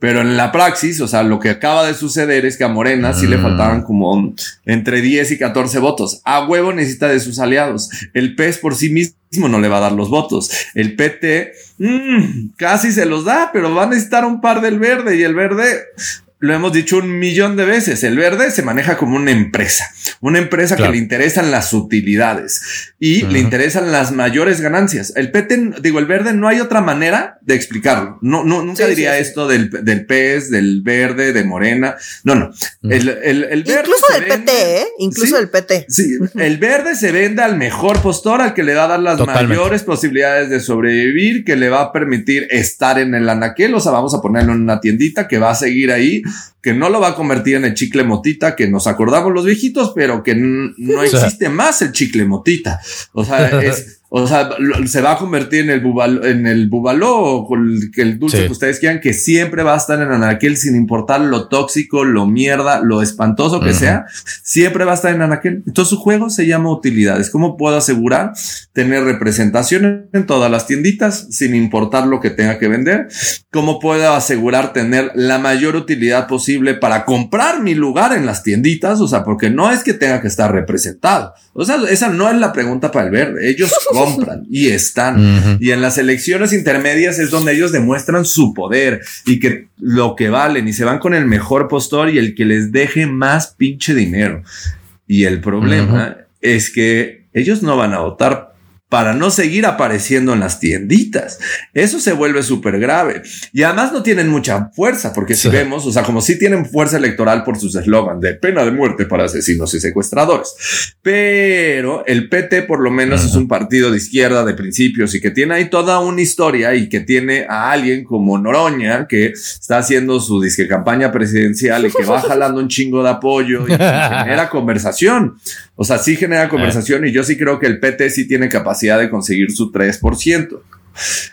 Pero en la praxis, o sea, lo que acaba de suceder es que a Morena sí le mm. faltaban como entre 10 y 14 votos. A huevo necesita de sus aliados. El PES por sí mismo no le va a dar los votos. El PT mmm, casi se los da, pero va a necesitar un par del verde y el verde lo hemos dicho un millón de veces, el verde se maneja como una empresa, una empresa que le interesan las utilidades y le interesan las mayores ganancias. El PT, digo, el verde no hay otra manera de explicarlo. No, no, nunca diría esto del, del pez, del verde, de morena. No, no. el, el, verde. Incluso del PT, ¿eh? Incluso del PT. Sí, el verde se vende al mejor postor, al que le va a dar las mayores posibilidades de sobrevivir, que le va a permitir estar en el anaquel. O sea, vamos a ponerlo en una tiendita que va a seguir ahí que no lo va a convertir en el chicle motita que nos acordamos los viejitos, pero que no existe más el chicle motita. O sea, (laughs) es o sea, se va a convertir en el bubalo, en el bubalo o el, dulce que ustedes quieran, que siempre va a estar en anaquel sin importar lo tóxico, lo mierda, lo espantoso que sea, siempre va a estar en anaquel. Entonces su juego se llama utilidades. ¿Cómo puedo asegurar tener representación en todas las tienditas sin importar lo que tenga que vender? ¿Cómo puedo asegurar tener la mayor utilidad posible para comprar mi lugar en las tienditas? O sea, porque no es que tenga que estar representado. O sea, esa no es la pregunta para el verde. Ellos (laughs) compran y están. Y en las elecciones intermedias es donde ellos demuestran su poder y que lo que valen y se van con el mejor postor y el que les deje más pinche dinero. Y el problema es que ellos no van a votar para no seguir apareciendo en las tienditas. Eso se vuelve súper grave. Y además no tienen mucha fuerza, porque si vemos, o sea, como si tienen fuerza electoral por sus eslogan de pena de muerte para asesinos y secuestradores. Pero el PT por lo menos es un partido de izquierda de principios y que tiene ahí toda una historia y que tiene a alguien como Noroña que está haciendo su disque campaña presidencial y que va (laughs) jalando un chingo de apoyo y genera (laughs) conversación. O sea, sí genera conversación y yo sí creo que el PT sí tiene capacidad de conseguir su 3%.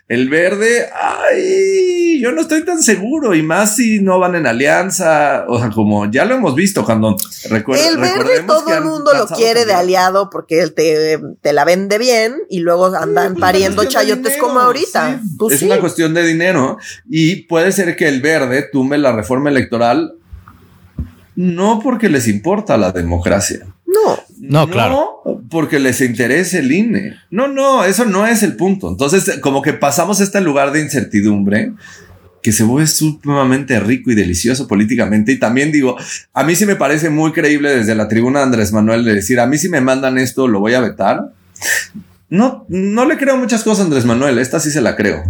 El verde, ay, yo no estoy tan seguro y más si no van en alianza, o sea, como ya lo hemos visto cuando recuerda. El verde todo el mundo lo quiere de aliado porque él te, te, la vende bien y luego andan pues pariendo chayotes como ahorita. Pues es una cuestión de dinero y puede ser que el verde tumbe la reforma electoral no porque les importa la democracia. No. No, claro. Porque les interesa el INE. No, no, eso no es el punto. Entonces, como que pasamos a este lugar de incertidumbre que se vuelve sumamente rico y delicioso políticamente. Y también digo, a mí sí me parece muy creíble desde la tribuna de Andrés Manuel de decir, a mí si me mandan esto, lo voy a vetar. No, no le creo muchas cosas a Andrés Manuel. Esta sí se la creo.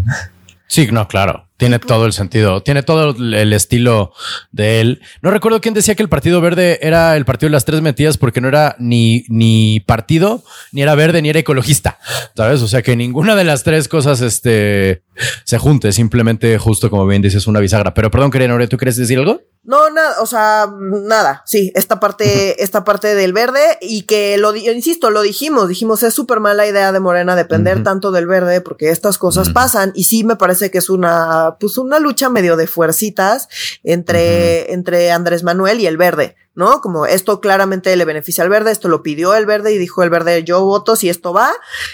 Sí, no, claro. Tiene todo el sentido, tiene todo el estilo de él. No recuerdo quién decía que el Partido Verde era el partido de las tres metidas porque no era ni, ni partido, ni era verde, ni era ecologista. ¿Sabes? O sea que ninguna de las tres cosas este, se junte, simplemente justo como bien dices, una bisagra. Pero perdón, Karen, ¿tú quieres decir algo? No, nada, o sea, nada, sí, esta parte, esta parte del verde y que lo, insisto, lo dijimos, dijimos, es súper mala idea de Morena depender tanto del verde porque estas cosas pasan y sí me parece que es una, pues una lucha medio de fuercitas entre, entre Andrés Manuel y el verde. ¿No? Como esto claramente le beneficia al verde, esto lo pidió el verde y dijo el verde, yo voto si esto va.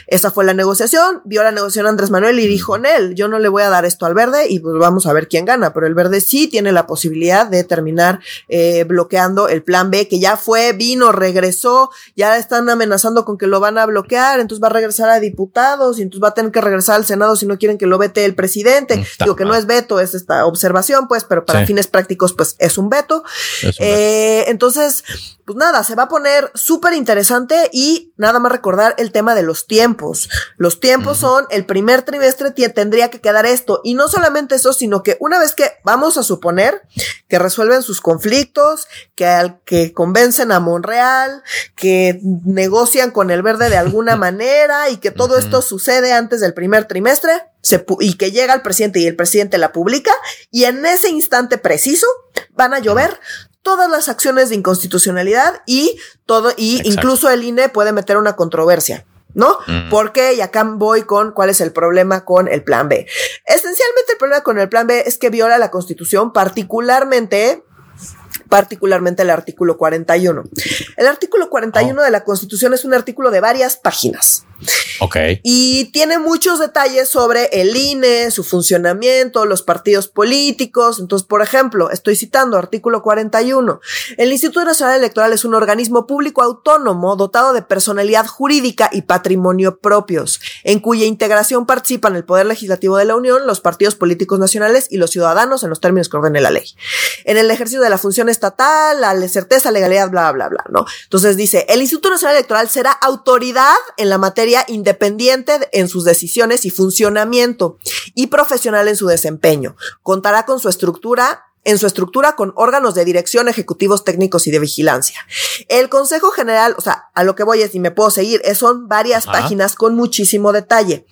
Esa fue la negociación, vio la negociación Andrés Manuel y dijo, Nel, yo no le voy a dar esto al verde y pues vamos a ver quién gana, pero el verde sí tiene la posibilidad de terminar eh, bloqueando el plan B, que ya fue, vino, regresó, ya están amenazando con que lo van a bloquear, entonces va a regresar a diputados y entonces va a tener que regresar al Senado si no quieren que lo vete el presidente. Digo que no es veto, es esta observación, pues, pero para fines prácticos, pues es un veto. Es un veto. Eh, entonces, pues nada, se va a poner súper interesante y nada más recordar el tema de los tiempos. Los tiempos son el primer trimestre tendría que quedar esto. Y no solamente eso, sino que una vez que vamos a suponer que resuelven sus conflictos, que, al, que convencen a Monreal, que negocian con el verde de alguna (laughs) manera y que todo esto sucede antes del primer trimestre se, y que llega el presidente y el presidente la publica y en ese instante preciso van a llover todas las acciones de inconstitucionalidad y todo, y incluso el INE puede meter una controversia. ¿no? Mm. Porque, y acá voy con cuál es el problema con el plan B. Esencialmente el problema con el plan B es que viola la constitución, particularmente particularmente el artículo 41. El artículo 41 de la Constitución es un artículo de varias páginas. Ok. Y tiene muchos detalles sobre el INE, su funcionamiento, los partidos políticos. Entonces, por ejemplo, estoy citando artículo 41. El Instituto Nacional Electoral es un organismo público autónomo dotado de personalidad jurídica y patrimonio propios, en cuya integración participan el Poder Legislativo de la Unión, los partidos políticos nacionales y los ciudadanos en los términos que ordene la ley. En el ejercicio de la función estatal, la certeza, legalidad, bla, bla, bla, ¿no? Entonces dice, el Instituto Nacional Electoral será autoridad en la materia en sus decisiones y funcionamiento y profesional en su desempeño. Contará con su estructura en su estructura con órganos de dirección, ejecutivos técnicos y de vigilancia. El Consejo General, o sea, a lo que voy es, y me puedo seguir, son varias páginas con muchísimo detalle.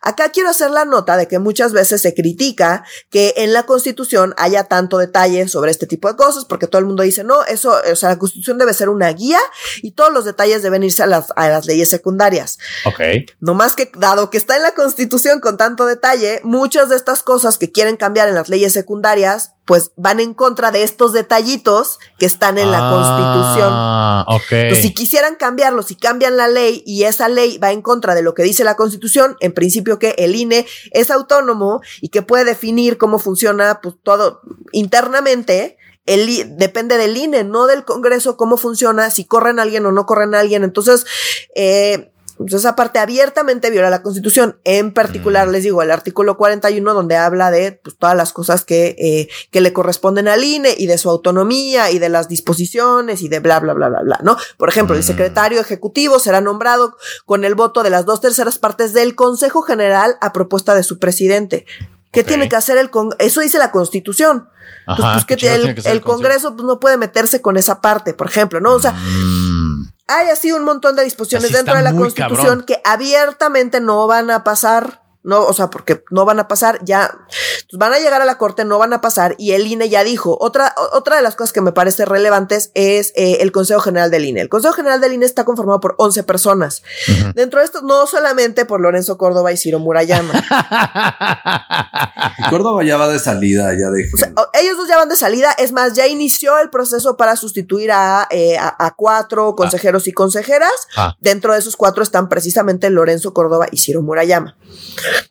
Acá quiero hacer la nota de que muchas veces se critica que en la Constitución haya tanto detalle sobre este tipo de cosas, porque todo el mundo dice, no, eso, o sea, la Constitución debe ser una guía y todos los detalles deben irse a las, a las leyes secundarias. Ok. No más que, dado que está en la Constitución con tanto detalle, muchas de estas cosas que quieren cambiar en las leyes secundarias, pues van en contra de estos detallitos que están en la Constitución. Ah, ok. si quisieran cambiarlo, si cambian la ley y esa ley va en contra de lo que dice la Constitución, en principio que el INE es autónomo y que puede definir cómo funciona pues, todo internamente. El, depende del INE, no del Congreso, cómo funciona, si corren a alguien o no corren a alguien. Entonces, eh, entonces, esa parte abiertamente viola la Constitución. En particular, mm. les digo, el artículo 41, donde habla de pues, todas las cosas que, eh, que le corresponden al INE y de su autonomía y de las disposiciones y de bla, bla, bla, bla, bla, ¿no? Por ejemplo, el mm. secretario ejecutivo será nombrado con el voto de las dos terceras partes del Consejo General a propuesta de su presidente. ¿Qué tiene que hacer el Congreso? Eso dice la Constitución. Entonces, pues, que el, el, Congreso pues, no puede meterse con esa parte, por ejemplo, ¿no? O sea, mm. Hay así un montón de disposiciones dentro de la Constitución que abiertamente no van a pasar no, o sea, porque no van a pasar, ya pues van a llegar a la corte, no van a pasar, y el INE ya dijo. Otra, otra de las cosas que me parece relevantes es eh, el Consejo General del INE. El Consejo General del INE está conformado por 11 personas. Dentro de esto, no solamente por Lorenzo Córdoba y Ciro Murayama. (laughs) Córdoba ya va de salida, ya de. ellos dos ya van de salida. Es más, ya inició el proceso para sustituir a, eh, a, cuatro consejeros y consejeras. Ah. Dentro de esos cuatro están precisamente Lorenzo Córdoba y Ciro Murayama.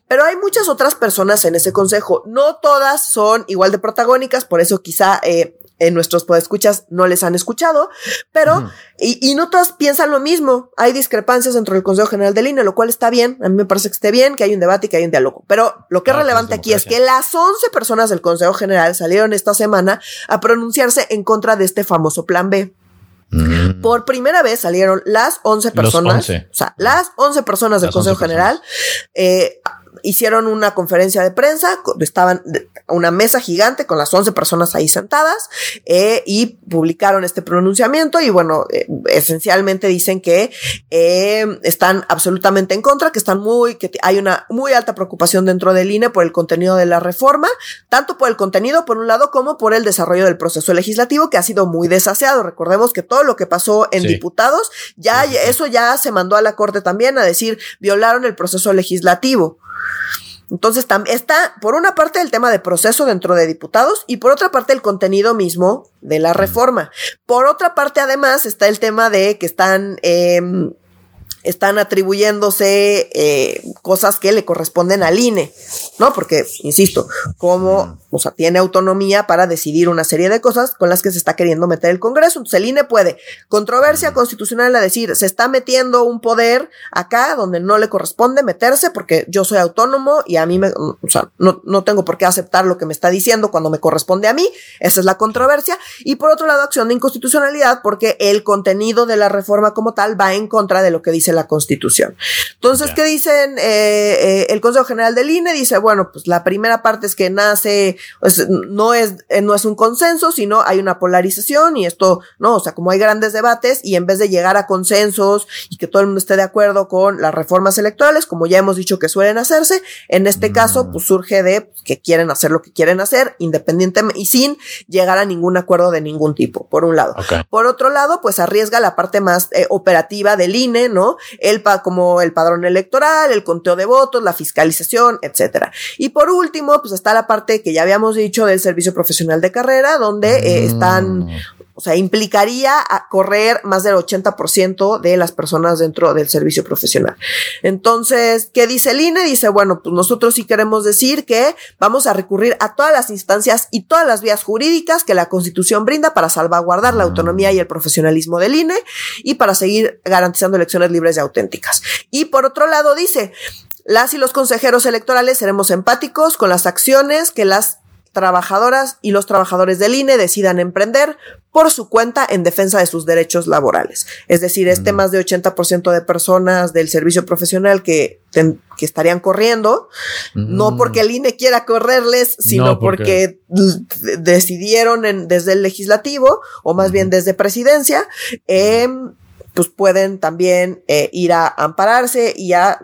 Pero hay muchas otras personas en ese consejo. No todas son igual de protagónicas, por eso quizá eh, en nuestros podescuchas no les han escuchado, pero, y, no todas piensan lo mismo. Hay discrepancias dentro del Consejo General del INE, lo cual está bien. A mí me parece que esté bien, que hay un debate y que hay un diálogo. Pero lo que es relevante aquí es que las 11 personas del Consejo General salieron esta semana a pronunciarse en contra de este famoso plan B. Mm. Por primera vez salieron las 11 personas, o sea, las 11 personas del Consejo General, eh, hicieron una conferencia de prensa, estaban una mesa gigante con las 11 personas ahí sentadas eh, y publicaron este pronunciamiento y bueno, eh, esencialmente dicen que eh, están absolutamente en contra, que están muy, que hay una muy alta preocupación dentro del INE por el contenido de la reforma, tanto por el contenido por un lado como por el desarrollo del proceso legislativo que ha sido muy desaseado. Recordemos que todo lo que pasó en diputados, ya eso ya se mandó a la Corte también a decir violaron el proceso legislativo. Entonces, está, por una parte, el tema de proceso dentro de diputados y por otra parte, el contenido mismo de la reforma. Por otra parte, además, está el tema de que están eh, están atribuyéndose eh, cosas que le corresponden al INE, ¿no? Porque, insisto, como, o sea, tiene autonomía para decidir una serie de cosas con las que se está queriendo meter el Congreso. Entonces, el INE puede, controversia constitucional a decir, se está metiendo un poder acá donde no le corresponde meterse porque yo soy autónomo y a mí me, o sea, no, no tengo por qué aceptar lo que me está diciendo cuando me corresponde a mí. Esa es la controversia. Y por otro lado, acción de inconstitucionalidad porque el contenido de la reforma como tal va en contra de lo que dice la Constitución. Entonces, ¿qué dicen? Eh, eh, el Consejo General del INE dice, bueno, pues la primera parte es que nace, pues, no, es, eh, no es un consenso, sino hay una polarización y esto, no, o sea, como hay grandes debates y en vez de llegar a consensos y que todo el mundo esté de acuerdo con las reformas electorales, como ya hemos dicho que suelen hacerse, en este caso, mm. pues surge de pues, que quieren hacer lo que quieren hacer, independientemente y sin llegar a ningún acuerdo de ningún tipo, por un lado. Por otro lado, pues arriesga la parte más operativa del INE, ¿no? El, como el padrón electoral, el conteo de votos, la fiscalización, etcétera. Y por último, pues está la parte que ya habíamos dicho del servicio profesional de carrera, donde eh, están mm. O sea, implicaría correr más del 80% de las personas dentro del servicio profesional. Entonces, ¿qué dice el INE? Dice, bueno, pues nosotros sí queremos decir que vamos a recurrir a todas las instancias y todas las vías jurídicas que la Constitución brinda para salvaguardar la autonomía y el profesionalismo del INE y para seguir garantizando elecciones libres y auténticas. Y por otro lado, dice, las y los consejeros electorales seremos empáticos con las acciones que las trabajadoras y los trabajadores del INE decidan emprender por su cuenta en defensa de sus derechos laborales. Es decir, este más de 80% de personas del servicio profesional que, que estarían corriendo, no porque el INE quiera correrles, sino porque... decidieron desde el legislativo o más bien desde presidencia, em, pues pueden también eh, ir a ampararse y a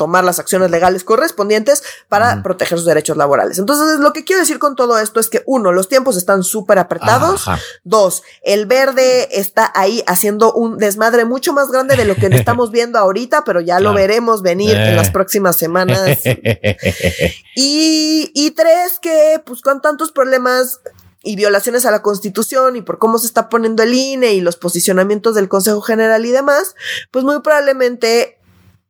tomar las acciones legales correspondientes para proteger sus derechos laborales. Entonces, lo que quiero decir con todo esto es que uno, los tiempos están súper apretados. Dos, el verde está ahí haciendo un desmadre mucho más grande de lo que (laughs) estamos viendo ahorita, pero ya lo veremos venir en las eh. próximas semanas. (laughs) y, y tres, que pues con tantos problemas y violaciones a la constitución y por cómo se está poniendo el INE y los posicionamientos del Consejo General y demás, pues muy probablemente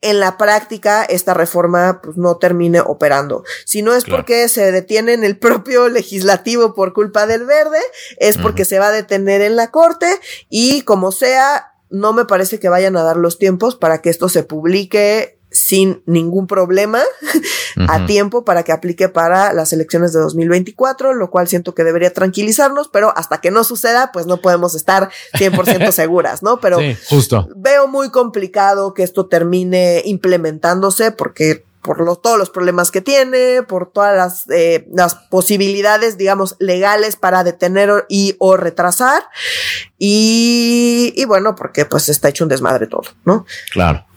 en la práctica esta reforma pues, no termine operando. Si no es porque se detiene en el propio (laughs) legislativo por culpa del verde, es porque se va a detener en la corte y como sea, no me parece que vayan a dar los tiempos para que esto se publique sin ningún problema (laughs) a tiempo para que aplique para las elecciones de 2024, lo cual siento que debería tranquilizarnos, pero hasta que no suceda, pues no podemos estar 100% (laughs) seguras, ¿no? Pero justo. veo muy complicado que esto termine implementándose porque por todos los problemas que tiene, por todas las, eh, las posibilidades, digamos, legales para detener y o retrasar. Y, y bueno, porque pues está hecho un desmadre todo, ¿no? Claro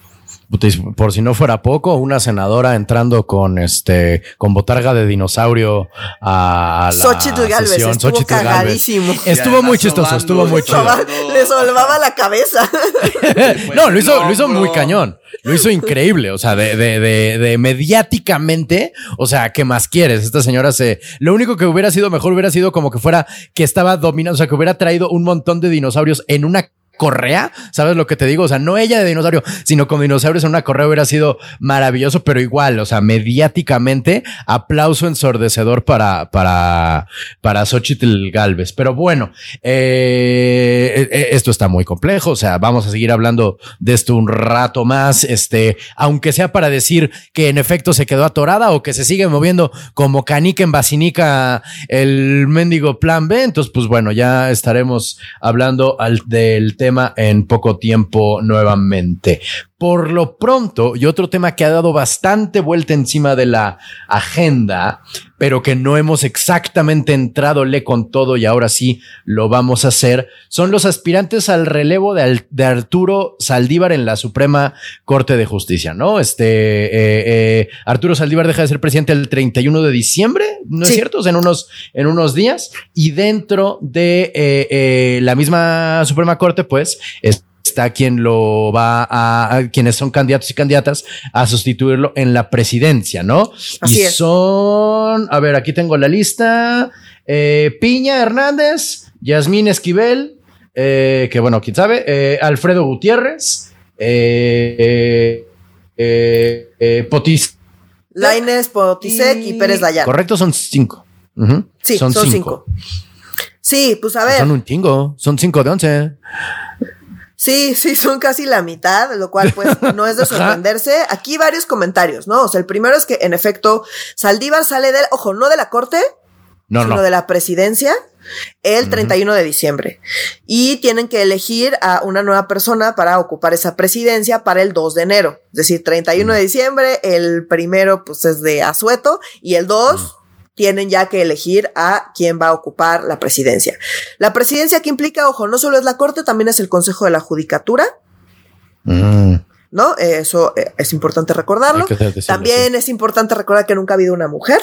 por si no fuera poco, una senadora entrando con este con botarga de dinosaurio a la Xochitl Galvez, estuvo cagadísimo. Estuvo muy chistoso, estuvo muy chido. Le solvaba la cabeza. (laughs) no, lo hizo, lo hizo muy cañón. Lo hizo (laughs) increíble, o sea, de, de, de, de, mediáticamente, o sea, ¿qué más quieres? Esta señora se... Lo único que hubiera sido mejor hubiera sido como que fuera que estaba dominando, o sea, que hubiera traído un montón de dinosaurios en una correa, ¿sabes lo que te digo? O sea, no ella de dinosaurio, sino con dinosaurios en una correa hubiera sido maravilloso, pero igual, o sea, mediáticamente, aplauso ensordecedor para, para, para Xochitl Galvez. Pero bueno, eh, eh, eh, esto está muy complejo, o sea, vamos a seguir hablando de esto un rato más, este, aunque sea para decir que en efecto se quedó atorada o que se sigue moviendo como canica en basinica el mendigo plan B, entonces, pues bueno, ya estaremos hablando al, del tema en poco tiempo nuevamente. Por lo pronto, y otro tema que ha dado bastante vuelta encima de la agenda, pero que no hemos exactamente entrado le con todo y ahora sí lo vamos a hacer, son los aspirantes al relevo de, de Arturo Saldívar en la Suprema Corte de Justicia, ¿no? Este eh, eh, Arturo Saldívar deja de ser presidente el 31 de diciembre, ¿no es cierto? en unos, en unos días, y dentro de eh, la misma Suprema Corte, pues, es está quien lo va a, quienes son candidatos y candidatas a sustituirlo en la presidencia, ¿no? Así y son, a ver, aquí tengo la lista, eh, Piña Hernández, Yasmín Esquivel, eh, que bueno, quién sabe, eh, Alfredo Gutiérrez, Potis. Laines, Potisek y, Pérez Dayan. Correcto, son cinco. Sí, son, cinco. Sí, pues a ver. Son un chingo, son cinco de once. Sí, sí, son casi la mitad, lo cual pues (laughs) no es de sorprenderse. Aquí varios comentarios, ¿no? O sea, el primero es que en efecto Saldívar sale del, ojo, no de la corte, sino de la presidencia el 31 de diciembre. Y tienen que elegir a una nueva persona para ocupar esa presidencia para el 2 de enero. Es decir, 31 de diciembre, el primero pues es de Asueto y el 2 tienen ya que elegir a quién va a ocupar la presidencia. La presidencia que implica, ojo, no solo es la Corte, también es el Consejo de la Judicatura. Mm. ¿No? Eso eh, es importante recordarlo. También es importante recordar que nunca ha habido una mujer.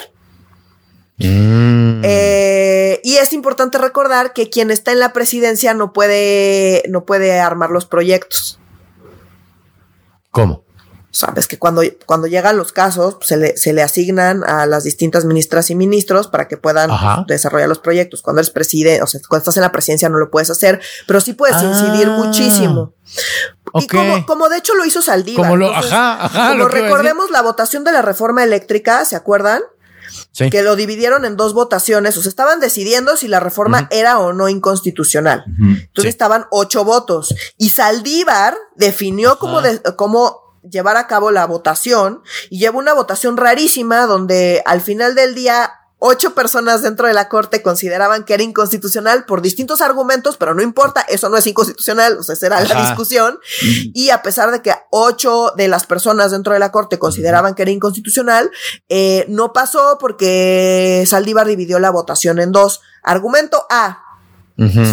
Mm. Eh, y es importante recordar que quien está en la presidencia no puede, no puede armar los proyectos. ¿Cómo? Sabes que cuando, cuando llegan los casos, se le, se le asignan a las distintas ministras y ministros para que puedan desarrollar los proyectos. Cuando eres presidente, o sea, cuando estás en la presidencia no lo puedes hacer, pero sí puedes incidir ah. muchísimo. Y como, como de hecho lo hizo Saldívar. Como lo, ajá, ajá. Como recordemos la votación de la reforma eléctrica, ¿se acuerdan? que lo dividieron en dos votaciones, o sea, estaban decidiendo si la reforma era o no inconstitucional. Entonces estaban ocho votos y Saldívar definió como, de, como llevar a cabo la votación y lleva una votación rarísima donde al final del día ocho personas dentro de la corte consideraban que era inconstitucional por distintos argumentos, pero no importa, eso no es inconstitucional, o sea, será la discusión. Y a pesar de que ocho de las personas dentro de la corte consideraban que era inconstitucional, eh, no pasó porque Saldívar dividió la votación en dos. Argumento A,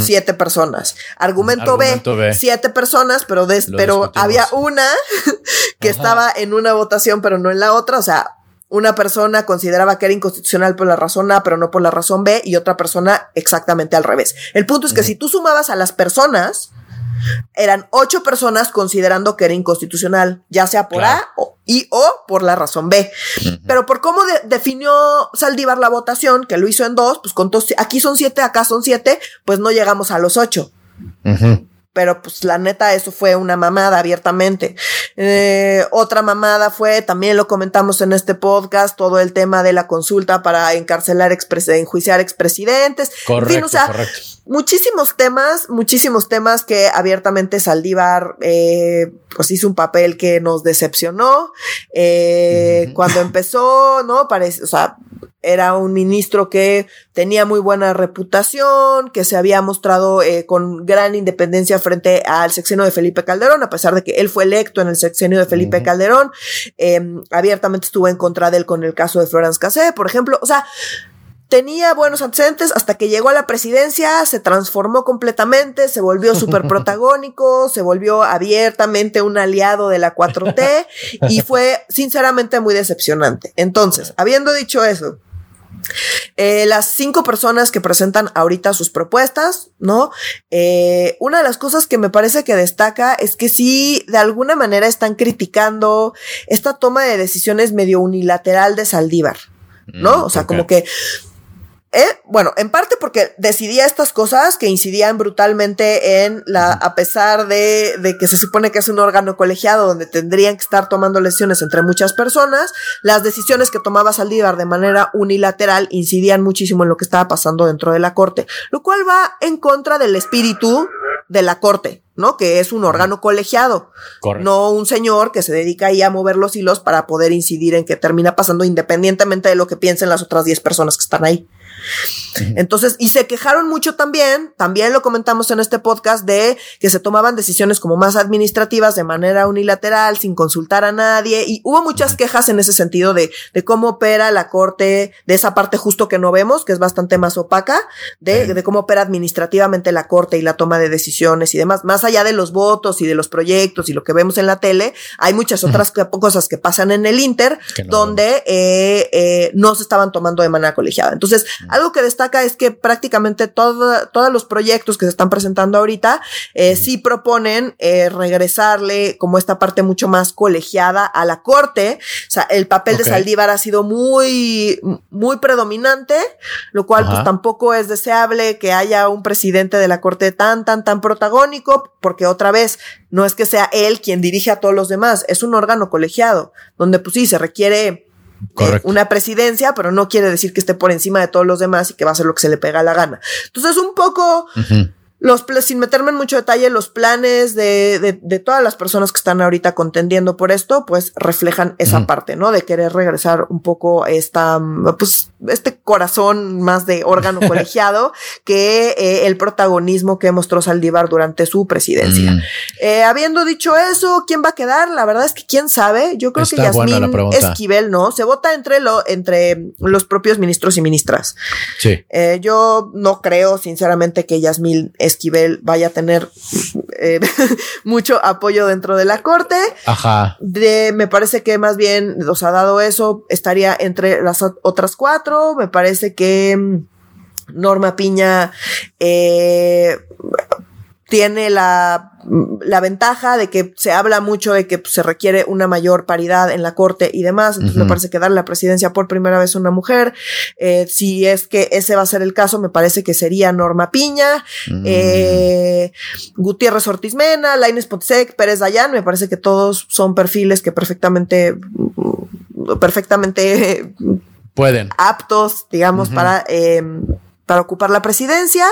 siete personas. Argumento, B, siete personas, pero, pero había una (laughs) que estaba en una votación, pero no en la otra. O sea, una persona consideraba que era inconstitucional por la razón A, pero no por la razón B, y otra persona exactamente al revés. El punto es que si tú sumabas a las personas, eran ocho personas considerando que era inconstitucional, ya sea por A y o por la razón B. Pero por cómo definió Saldívar la votación, que lo hizo en dos, pues contó, aquí son siete, acá son siete, pues no llegamos a los ocho pero pues la neta eso fue una mamada abiertamente. Eh, otra mamada fue, también lo comentamos en este podcast, todo el tema de la consulta para encarcelar, enjuiciar expresidentes. Correcto, en fin, o sea, muchísimos temas, muchísimos temas que abiertamente Saldívar eh, pues hizo un papel que nos decepcionó. Eh, cuando empezó, ¿no? Parece, o sea, era un ministro que tenía muy buena reputación, que se había mostrado eh, con gran independencia frente al sexenio de Felipe Calderón, a pesar de que él fue electo en el sexenio de Felipe Calderón, em, abiertamente estuvo en contra de él con el caso de Florence Cassé, por ejemplo, o sea, tenía buenos antecedentes hasta que llegó a la presidencia, se transformó completamente, se volvió súper protagónico, (laughs) se volvió abiertamente un aliado de la 4T y (laughs) fue sinceramente muy decepcionante. Entonces, habiendo dicho eso, eh, las cinco personas que presentan ahorita sus propuestas, ¿no? Eh, una de las cosas que me parece que destaca es que sí, de alguna manera están criticando esta toma de decisiones medio unilateral de Saldívar, ¿no? Mm, o sea, como que eh, bueno, en parte porque decidía estas cosas que incidían brutalmente en la, a pesar de, de, que se supone que es un órgano colegiado donde tendrían que estar tomando lesiones entre muchas personas, las decisiones que tomaba Saldívar de manera unilateral incidían muchísimo en lo que estaba pasando dentro de la corte, lo cual va en contra del espíritu de la corte, ¿no? Que es un órgano colegiado, no un señor que se dedica ahí a mover los hilos para poder incidir en qué termina pasando independientemente de lo que piensen las otras 10 personas que están ahí. Entonces, y se quejaron mucho también, también lo comentamos en este podcast, de que se tomaban decisiones como más administrativas de manera unilateral, sin consultar a nadie, y hubo muchas quejas en ese sentido de, de cómo opera la corte, de esa parte justo que no vemos, que es bastante más opaca, de, de cómo opera administrativamente la corte y la toma de decisiones y demás, más allá de los votos y de los proyectos y lo que vemos en la tele, hay muchas otras cosas que pasan en el Inter, donde eh, eh, no se estaban tomando de manera colegiada. Entonces, algo que destaca es que prácticamente todos los proyectos que se están presentando ahorita eh, sí proponen eh, regresarle como esta parte mucho más colegiada a la corte. O sea, el papel de Saldívar ha sido muy, muy predominante, lo cual pues tampoco es deseable que haya un presidente de la corte tan, tan, tan protagónico, porque otra vez no es que sea él quien dirige a todos los demás, es un órgano colegiado, donde pues sí, se requiere una presidencia, pero no quiere decir que esté por encima de todos los demás y que va a hacer lo que se le pega la gana. Entonces, un poco los, sin meterme en mucho detalle, los planes de, de, de, todas las personas que están ahorita contendiendo por esto, pues reflejan esa parte, ¿no? De querer regresar un poco esta, pues, este corazón más de órgano (laughs) colegiado que eh, el protagonismo que mostró Saldívar durante su presidencia. Mm. Eh, habiendo dicho eso, ¿quién va a quedar? La verdad es que quién sabe. Yo creo que Yasmín Esquivel, ¿no? Se vota entre, lo, entre los propios ministros y ministras. Sí. Eh, yo no creo, sinceramente, que Yasmín Esquivel vaya a tener eh, (laughs) mucho apoyo dentro de la corte. Ajá. De, me parece que más bien, o sea, dado eso, estaría entre las otras cuatro. Me parece que mm, Norma Piña eh, tiene la, la, ventaja de que se habla mucho de que pues, se requiere una mayor paridad en la corte y demás. Entonces me parece que darle la presidencia por primera vez a una mujer. Eh, si es que ese va a ser el caso, me parece que sería Norma Piña, mm. eh, Gutiérrez Ortiz Mena, Laines Potsek, Pérez Dayan. Me parece que todos son perfiles que perfectamente, perfectamente (laughs) pueden aptos, digamos, para eh, para ocupar la presidencia.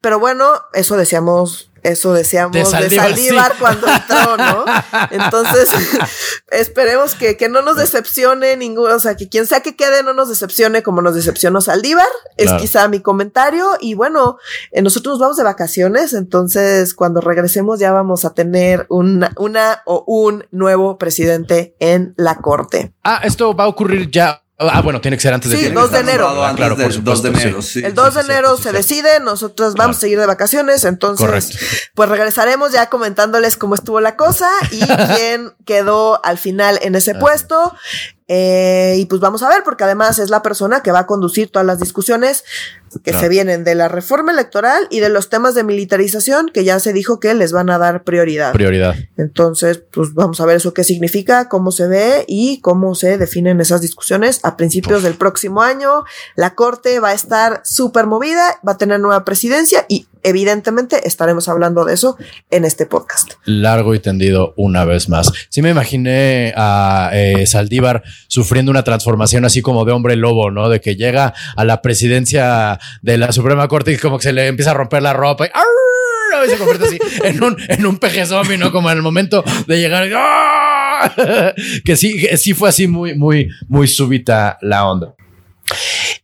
Pero bueno, eso decíamos, eso decíamos de Saldívar, cuando entró, ¿no? Entonces, (laughs) esperemos que, que, no nos decepcione ninguno, o sea, que quien sea que quede no nos decepcione como nos decepcionó Saldívar, es quizá mi comentario. Y bueno, eh, nosotros nos vamos de vacaciones, entonces cuando regresemos ya vamos a tener una, una o un nuevo presidente en la corte. Ah, esto va a ocurrir ya Ah, bueno, tiene que ser antes de Sí, 2 de enero. claro, por 2 de enero, sí. El 2 de enero se decide, nosotros vamos a seguir de vacaciones, entonces pues regresaremos ya comentándoles cómo estuvo la cosa y (laughs) quién quedó al final en ese puesto. Eh, y pues vamos a ver, porque además es la persona que va a conducir todas las discusiones que se vienen de la reforma electoral y de los temas de militarización que ya se dijo que les van a dar prioridad. Prioridad. Entonces, pues vamos a ver eso qué significa, cómo se ve y cómo se definen esas discusiones a principios del próximo año. La corte va a estar súper movida, va a tener nueva presidencia y evidentemente estaremos hablando de eso en este podcast. Largo y tendido una vez más. Sí me imaginé a eh, Saldívar sufriendo una transformación así como de hombre lobo, ¿no? De que llega a la presidencia de la Suprema Corte y como que se le empieza a romper la ropa y se convierte así (laughs) en un, en un peje zombie, ¿no? Como en el momento de llegar. (laughs) que sí, que sí fue así muy, muy, muy súbita la onda.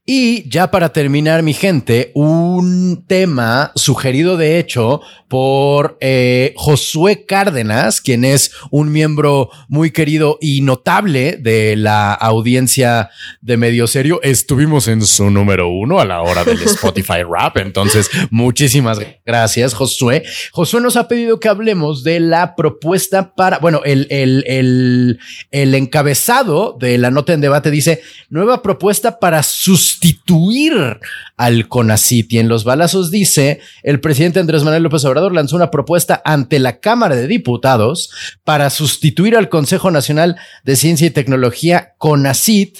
Y ya para terminar, mi gente, un tema sugerido de hecho por eh, Josué Cárdenas, quien es un miembro muy querido y notable de la audiencia de Medio Serio. Estuvimos en su número uno a la hora del (laughs) Spotify Rap. Entonces, muchísimas gracias, Josué. Josué nos ha pedido que hablemos de la propuesta para, bueno, el, el, el, el encabezado de la nota en debate dice nueva propuesta para sus sustituir al CONACIT. Y en los balazos dice, el presidente Andrés Manuel López Obrador lanzó una propuesta ante la Cámara de Diputados para sustituir al Consejo Nacional de Ciencia y Tecnología CONACIT,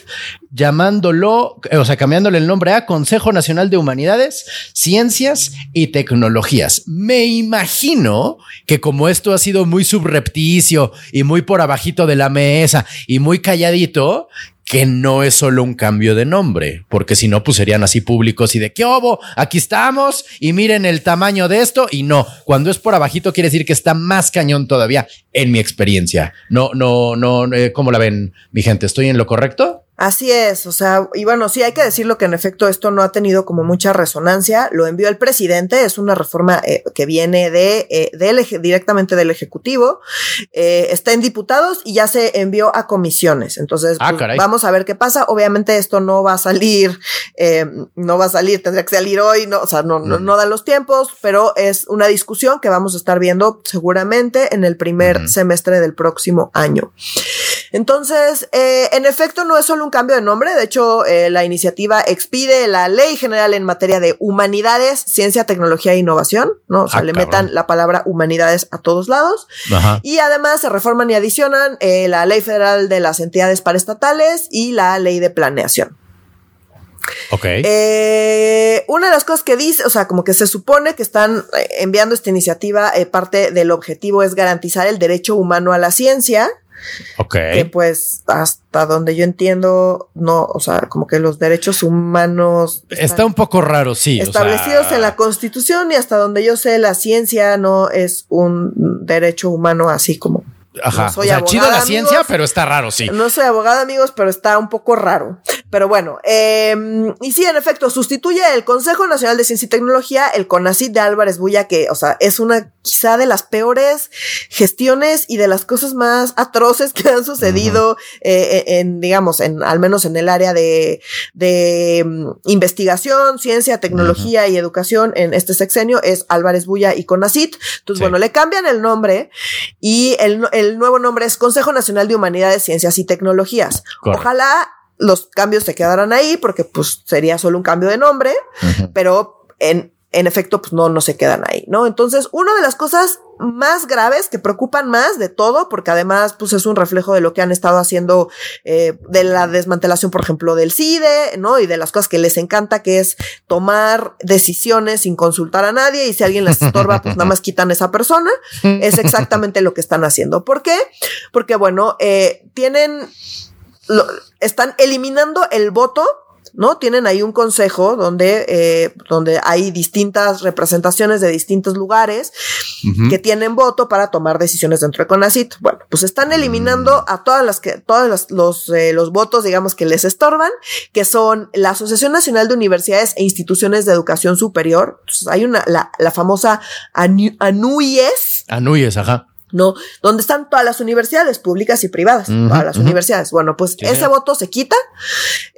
llamándolo, eh, o sea, cambiándole el nombre a Consejo Nacional de Humanidades, Ciencias y Tecnologías. Me imagino que como esto ha sido muy subrepticio y muy por abajito de la mesa y muy calladito, que no es solo un cambio de nombre, porque si no, pues serían así públicos y de qué obo, aquí estamos y miren el tamaño de esto. Y no, cuando es por abajito quiere decir que está más cañón todavía, en mi experiencia. No, no, no, eh, ¿cómo la ven, mi gente? ¿Estoy en lo correcto? Así es, o sea, y bueno, sí hay que decirlo que en efecto esto no ha tenido como mucha resonancia, lo envió el presidente, es una reforma eh, que viene de, eh, del directamente del Ejecutivo, eh, está en diputados y ya se envió a comisiones, entonces Ah, pues, vamos a ver qué pasa, obviamente esto no va a salir, eh, no va a salir, tendría que salir hoy, no, o sea, no, no, no dan los tiempos, pero es una discusión que vamos a estar viendo seguramente en el primer semestre del próximo año. Entonces, eh, en efecto, no es solo un cambio de nombre. De hecho, eh, la iniciativa expide la Ley General en materia de humanidades, ciencia, tecnología e innovación, ¿no? O sea, Ah, le cabrón. metan la palabra humanidades a todos lados. Ajá. Y además se reforman y adicionan eh, la Ley Federal de las Entidades Paraestatales y la Ley de Planeación. Ok. Eh, una de las cosas que dice, o sea, como que se supone que están enviando esta iniciativa, eh, parte del objetivo es garantizar el derecho humano a la ciencia, ok. que pues hasta donde yo entiendo, no, o sea, como que los derechos humanos Está un poco raro, sí. o establecidos sea, en la constitución y hasta donde yo sé, la ciencia no es un derecho humano así como Ajá. no soy o sea, chido abogada, la ciencia, amigos. pero está raro, sí. No soy abogada, amigos, pero está un poco raro. Pero bueno, eh, y sí, en efecto, sustituye el Consejo Nacional de Ciencia y Tecnología, el CONACYT de Álvarez Bulla, que, o sea, es una quizá de las peores gestiones y de las cosas más atroces que han sucedido eh, en, digamos, en, al menos en el área de, de mm, investigación, ciencia, tecnología y educación en este sexenio, es Álvarez Bulla y CONACYT. Entonces, Sí. bueno, le cambian el nombre y el, el nuevo nombre es Consejo Nacional de Humanidades, Ciencias y Tecnologías. Correcto. Ojalá los cambios se quedaran ahí porque pues sería solo un cambio de nombre, pero en, en efecto pues no, no se quedan ahí, ¿no? Entonces, una de las cosas más graves que preocupan más de todo, porque además pues es un reflejo de lo que han estado haciendo eh, de la desmantelación, por ejemplo, del CIDE, ¿no? Y de las cosas que les encanta, que es tomar decisiones sin consultar a nadie y si alguien les estorba, pues nada más quitan a esa persona. (laughs) Es exactamente lo que están haciendo. ¿Por qué? Porque, bueno, eh, tienen, lo- están eliminando el voto. ¿No? Tienen ahí un consejo donde, eh, donde hay distintas representaciones de distintos lugares que tienen voto para tomar decisiones dentro de CONACIT. Bueno, pues están eliminando a todas las que, todos los, los, eh, los votos, digamos, que les estorban, que son la Asociación Nacional de Universidades e Instituciones de Educación Superior. Entonces, hay una, la, la famosa ANU- ANUIES, Anuyes, ajá. ¿No? Donde están todas las universidades públicas y privadas, Ujú, todas las universidades. Bueno, pues Sí, ese voto se quita.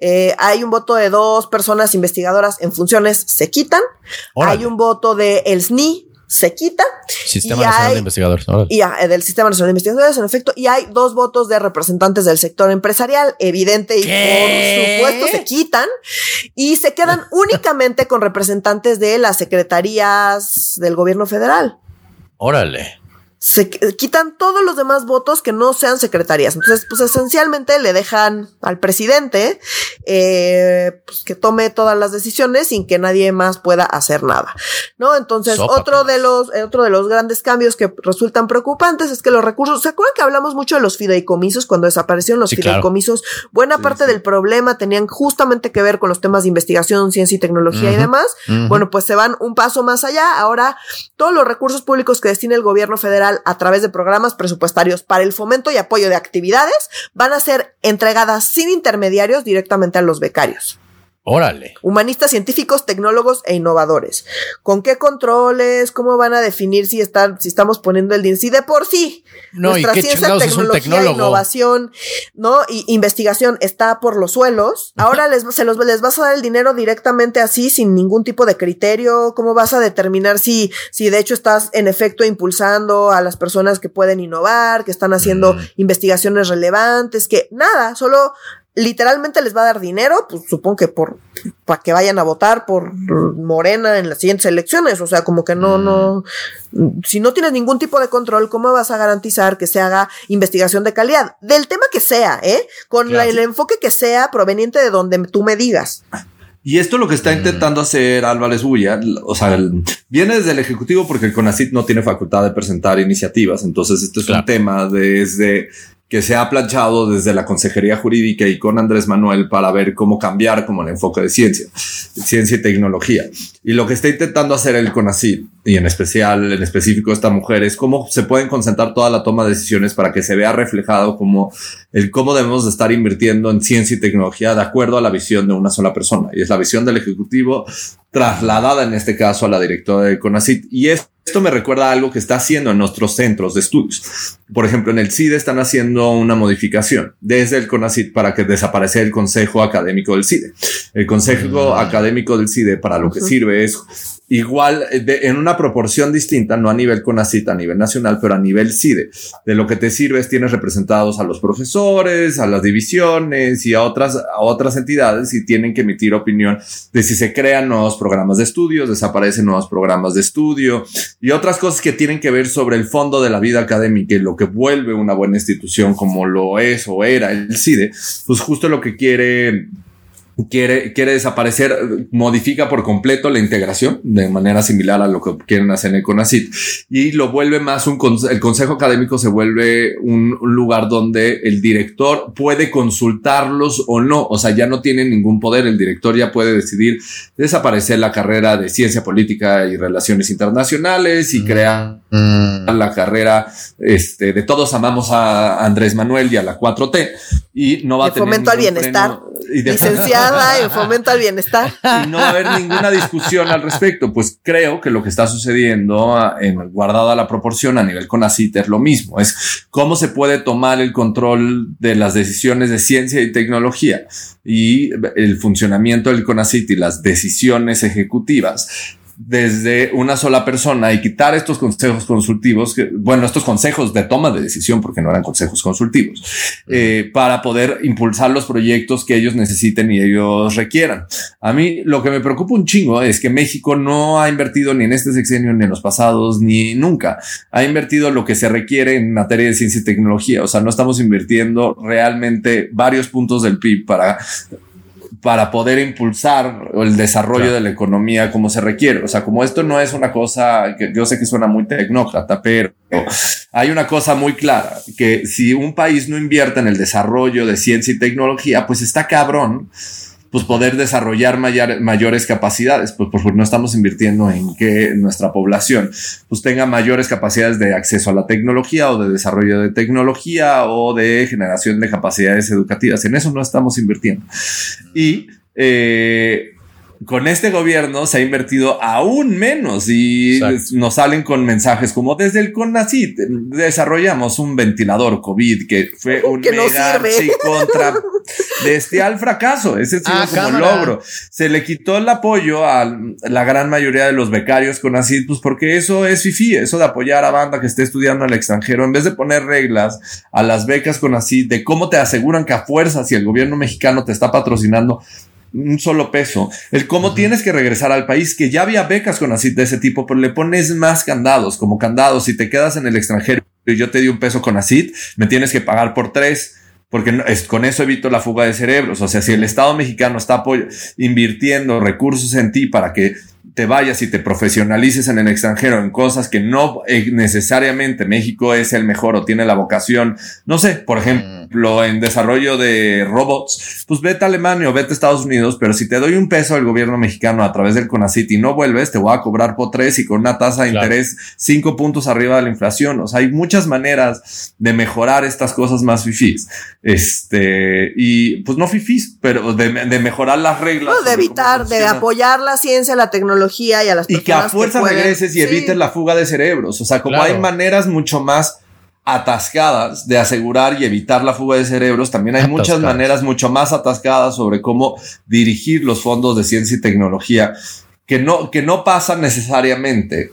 Eh, hay un voto de dos personas investigadoras en funciones, se quitan. Órale. Hay un voto de el SNI, se quita. Sistema Nacional hay- de Investigadores. órale. Y ah, del Sistema Nacional de Investigadores, en efecto, y hay dos votos de representantes del sector empresarial, evidente, y por supuesto se quitan, y se quedan (laughs) únicamente con representantes de las secretarías del gobierno federal. Órale. Se qu- quitan todos los demás votos que no sean secretarías. Entonces, pues esencialmente le dejan al presidente eh, pues, que tome todas las decisiones sin que nadie más pueda hacer nada. ¿No? Entonces, Sopa, otro de los, eh, otro de los grandes cambios que resultan preocupantes es que los recursos, ¿se acuerdan que hablamos mucho de los fideicomisos cuando desaparecieron los Sí, claro. fideicomisos? Buena Sí, parte sí. del problema tenían justamente que ver con los temas de investigación, ciencia y tecnología y demás. Bueno, pues se van un paso más allá. Ahora, todos los recursos públicos que destina el gobierno federal a través de programas presupuestarios para el fomento y apoyo de actividades van a ser entregadas sin intermediarios directamente a los becarios. Órale. Humanistas, científicos, tecnólogos e innovadores. ¿Con qué controles? ¿Cómo van a definir si están, si estamos poniendo el dinero? Si de por sí No, ¿y nuestra qué ciencia, chingados es un tecnología, innovación, ¿no? Y investigación está por los suelos. Ahora les, se los, les vas a dar el dinero directamente así, sin ningún tipo de criterio. ¿Cómo vas a determinar si, si de hecho estás en efecto impulsando a las personas que pueden innovar, que están haciendo Mm. investigaciones relevantes, que nada, solo literalmente les va a dar dinero, pues supongo que por para que vayan a votar por Morena en las siguientes elecciones, o sea, como que no Mm. no si no tienes ningún tipo de control, ¿cómo vas a garantizar que se haga investigación de calidad? Del tema que sea, ¿eh? Con la- el enfoque que sea proveniente de donde tú me digas. Y esto lo que está intentando hacer Álvarez Bulla, o sea, el- viene desde el Ejecutivo porque el CONACIT no tiene facultad de presentar iniciativas. Entonces, esto es Claro. un tema desde que se ha planchado desde la Consejería Jurídica y con Andrés Manuel para ver cómo cambiar como el enfoque de ciencia, ciencia y tecnología. Y lo que está intentando hacer el CONACYT, y en especial, en específico esta mujer, es cómo se pueden concentrar toda la toma de decisiones para que se vea reflejado como el cómo debemos de estar invirtiendo en ciencia y tecnología de acuerdo a la visión de una sola persona. Y es la visión del Ejecutivo trasladada en este caso a la directora de CONACYT. Y es esto me recuerda a algo que está haciendo en nuestros centros de estudios. Por ejemplo, en el CIDE están haciendo una modificación desde el CONACID para que desaparezca el Consejo Académico del CIDE. El Consejo mm. Académico del CIDE para lo que sirve es igual eh, en una proporción distinta, no a nivel CONACIT, a nivel nacional, pero a nivel CIDE. De lo que te sirve es tienes representados a los profesores, a las divisiones y a otras, a otras entidades y tienen que emitir opinión de si se crean nuevos programas de estudios, desaparecen nuevos programas de estudio y otras cosas que tienen que ver sobre el fondo de la vida académica y lo que vuelve una buena institución como lo es o era el CIDE, pues justo lo que quiere quiere, quiere desaparecer, modifica por completo la integración de manera similar a lo que quieren hacer en el CONACIT. Y lo vuelve más un, el consejo académico se vuelve un, lugar donde el director puede consultarlos o no, o sea, ya no tiene ningún poder, el director ya puede decidir desaparecer la carrera de ciencia política y relaciones internacionales y crear mm. la carrera este, de todos amamos a Andrés Manuel y a la 4T y no va a tener fomento al bienestar en fomento al bienestar. (laughs) Y no va a haber ninguna discusión al respecto. Pues creo que lo que está sucediendo, ah, en, guardada la proporción a nivel CONACIT, es lo mismo. Es cómo se puede tomar el control de las decisiones de ciencia y tecnología y el funcionamiento del CONACIT y las decisiones ejecutivas desde una sola persona y quitar estos consejos consultivos, bueno, estos consejos de toma de decisión, porque no eran consejos consultivos, eh, para poder impulsar los proyectos que ellos necesiten y ellos requieran. A mí lo que me preocupa un chingo es que México no ha invertido ni en este sexenio, ni en los pasados, ni nunca. Ha invertido lo que se requiere en materia de ciencia y tecnología. O sea, no estamos invirtiendo realmente varios puntos del PIB para para poder impulsar el desarrollo de la economía como se requiere. O sea, como esto no es una cosa que yo sé que suena muy tecnócrata, pero hay una cosa muy clara, que si un país no invierte en el desarrollo de ciencia y tecnología, pues está cabrón pues poder desarrollar mayores capacidades, pues porque no estamos invirtiendo en que nuestra población pues tenga mayores capacidades de acceso a la tecnología o de desarrollo de tecnología o de generación de capacidades educativas. En eso no estamos invirtiendo. Y eh, con este gobierno se ha invertido aún menos y nos salen con mensajes como desde el CONACIT desarrollamos un ventilador COVID que fue (laughs) un mega contra bestial fracaso. Ese es ah, como logro. Se le quitó el apoyo a la gran mayoría de los becarios CONACIT, pues porque eso es FIFI, eso de apoyar a banda que esté estudiando en el extranjero, en vez de poner reglas a las becas CONACIT de cómo te aseguran que a fuerza si el gobierno mexicano te está patrocinando un solo peso. El cómo tienes que regresar al país, que ya había becas con así de ese tipo, pero le pones más candados, como candados. Si te quedas en el extranjero y yo te di un peso con ACID, me tienes que pagar por tres porque con eso evito la fuga de cerebros. O sea, si el Estado mexicano está invirtiendo recursos en ti para que te vayas y te profesionalices en el extranjero en cosas que no eh, necesariamente México es el mejor o tiene la vocación, no sé, por ejemplo, en desarrollo de robots, pues vete a Alemania o vete a Estados Unidos, pero si te doy un peso al gobierno mexicano a través del CONACIT y no vuelves, te voy a cobrar por tres y con una tasa de interés cinco puntos arriba de la inflación. O sea, hay muchas maneras de mejorar estas cosas más fifís. Este, y pues no fifís, pero de, mejorar las reglas. de evitar, de apoyar la ciencia, la tecnología y a las Y que a fuerza regreses y evites la fuga de cerebros. O sea, como hay maneras mucho más atascadas de asegurar y evitar la fuga de cerebros, también hay muchas maneras mucho más atascadas sobre cómo dirigir los fondos de ciencia y tecnología que no, que no pasan necesariamente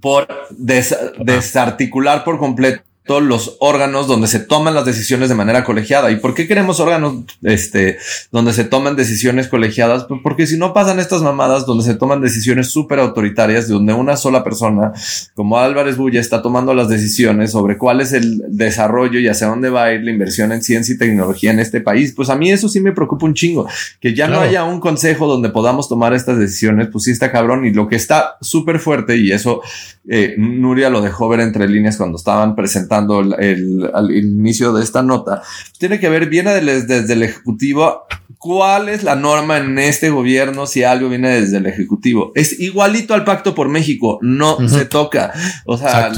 por desarticular por completo todos los órganos donde se toman las decisiones de manera colegiada. ¿Y por qué queremos órganos este, donde se toman decisiones colegiadas? Pues porque si no pasan estas mamadas donde se toman decisiones súper autoritarias, donde una sola persona, como Álvarez Bulla, está tomando las decisiones sobre cuál es el desarrollo y hacia dónde va a ir la inversión en ciencia y tecnología en este país, pues a mí eso sí me preocupa un chingo. Que ya no haya un consejo donde podamos tomar estas decisiones, pues sí está cabrón. Y lo que está súper fuerte, y eso eh, Nuria lo dejó ver entre líneas cuando estaban presentando comentando el, al inicio de esta nota, tiene que ver, viene desde el Ejecutivo ¿Cuál es la norma en este gobierno si algo viene desde el Ejecutivo? Es igualito al Pacto por México, no se toca. O sea,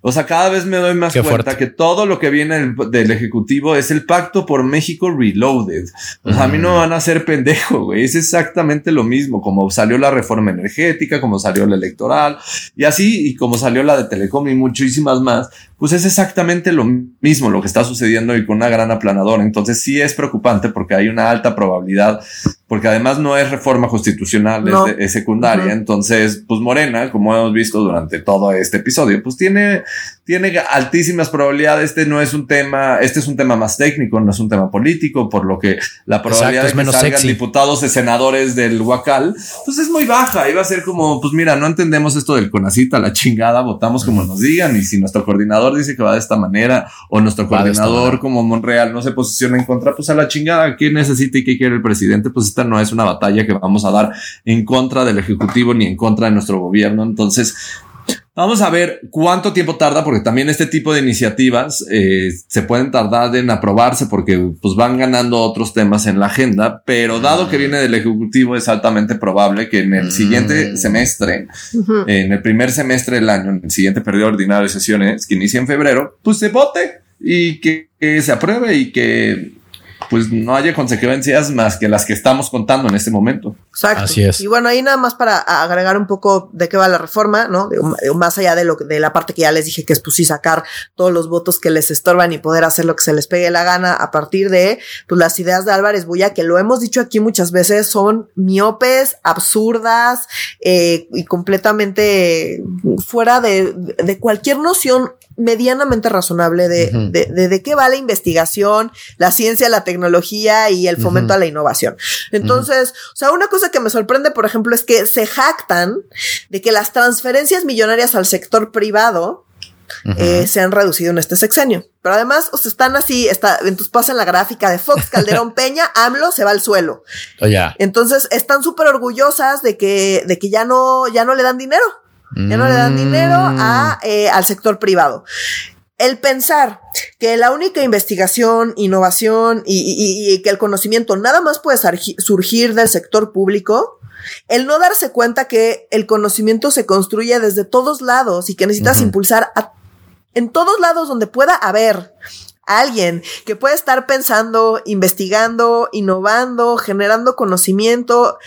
o sea, cada vez me doy más cuenta que todo lo que viene del, Ejecutivo es el Pacto por México Reloaded. O sea, a mí no van a ser pendejo, güey. Es exactamente lo mismo, como salió la reforma energética, como salió la electoral y así, y como salió la de Telecom y muchísimas más pues es exactamente lo mismo lo que está sucediendo y con una gran aplanadora. Entonces sí es preocupante porque hay una alta probabilidad porque además no es reforma constitucional, es, secundaria. Entonces, pues Morena, como hemos visto durante todo este episodio, pues tiene, tiene altísimas probabilidades. Este no es un tema, este es un tema más técnico, no es un tema político, por lo que la probabilidad de que salgan diputados y senadores del Huacal, pues es muy baja. Iba a ser como, pues mira, no entendemos esto del CONACITA, la chingada, votamos como nos digan. Y si nuestro coordinador dice que va de esta manera, o nuestro coordinador como Monreal no se posiciona en contra, pues a la chingada, ¿qué necesita y qué quiere el presidente? Pues esta no es una batalla que vamos a dar en contra del Ejecutivo ni en contra de nuestro gobierno. Entonces, Vamos a ver cuánto tiempo tarda, porque también este tipo de iniciativas eh, se pueden tardar en aprobarse porque pues van ganando otros temas en la agenda, pero dado que viene del Ejecutivo es altamente probable que en el siguiente mm. semestre, en el primer semestre del año, en el siguiente periodo ordinario de sesiones que inicia en febrero, pues se vote y que se apruebe y que pues no haya consecuencias más que las que estamos contando en este momento. Exacto. Así es. Y bueno, ahí nada más para agregar un poco de qué va la reforma, ¿no? más allá de lo de la parte que ya les dije que es pues sí sacar todos los votos que les estorban y poder hacer lo que se les pegue la gana a partir de pues las ideas de Álvarez Buya, que lo hemos dicho aquí muchas veces, son miopes, absurdas eh, y completamente fuera de, de cualquier noción medianamente razonable de, de, de, qué va la investigación, la ciencia, la tecnología y el fomento a la innovación. Entonces, o sea, una cosa que me sorprende, por ejemplo, es que se jactan de que las transferencias millonarias al sector privado eh, se han reducido en este sexenio. Pero además, o sea, están así, está, entonces pasan la gráfica de Fox, Calderón (laughs) Peña, AMLO se va al suelo. Oh, entonces están súper orgullosas de que, de que ya no, ya no le dan dinero. Ya no le dan dinero a, mm. eh, al sector privado. El pensar que la única investigación, innovación y, que el conocimiento nada más puede surgir del sector público, el no darse cuenta que el conocimiento se construye desde todos lados y que necesitas impulsar en todos lados donde pueda haber alguien que pueda estar pensando, investigando, innovando, generando conocimiento,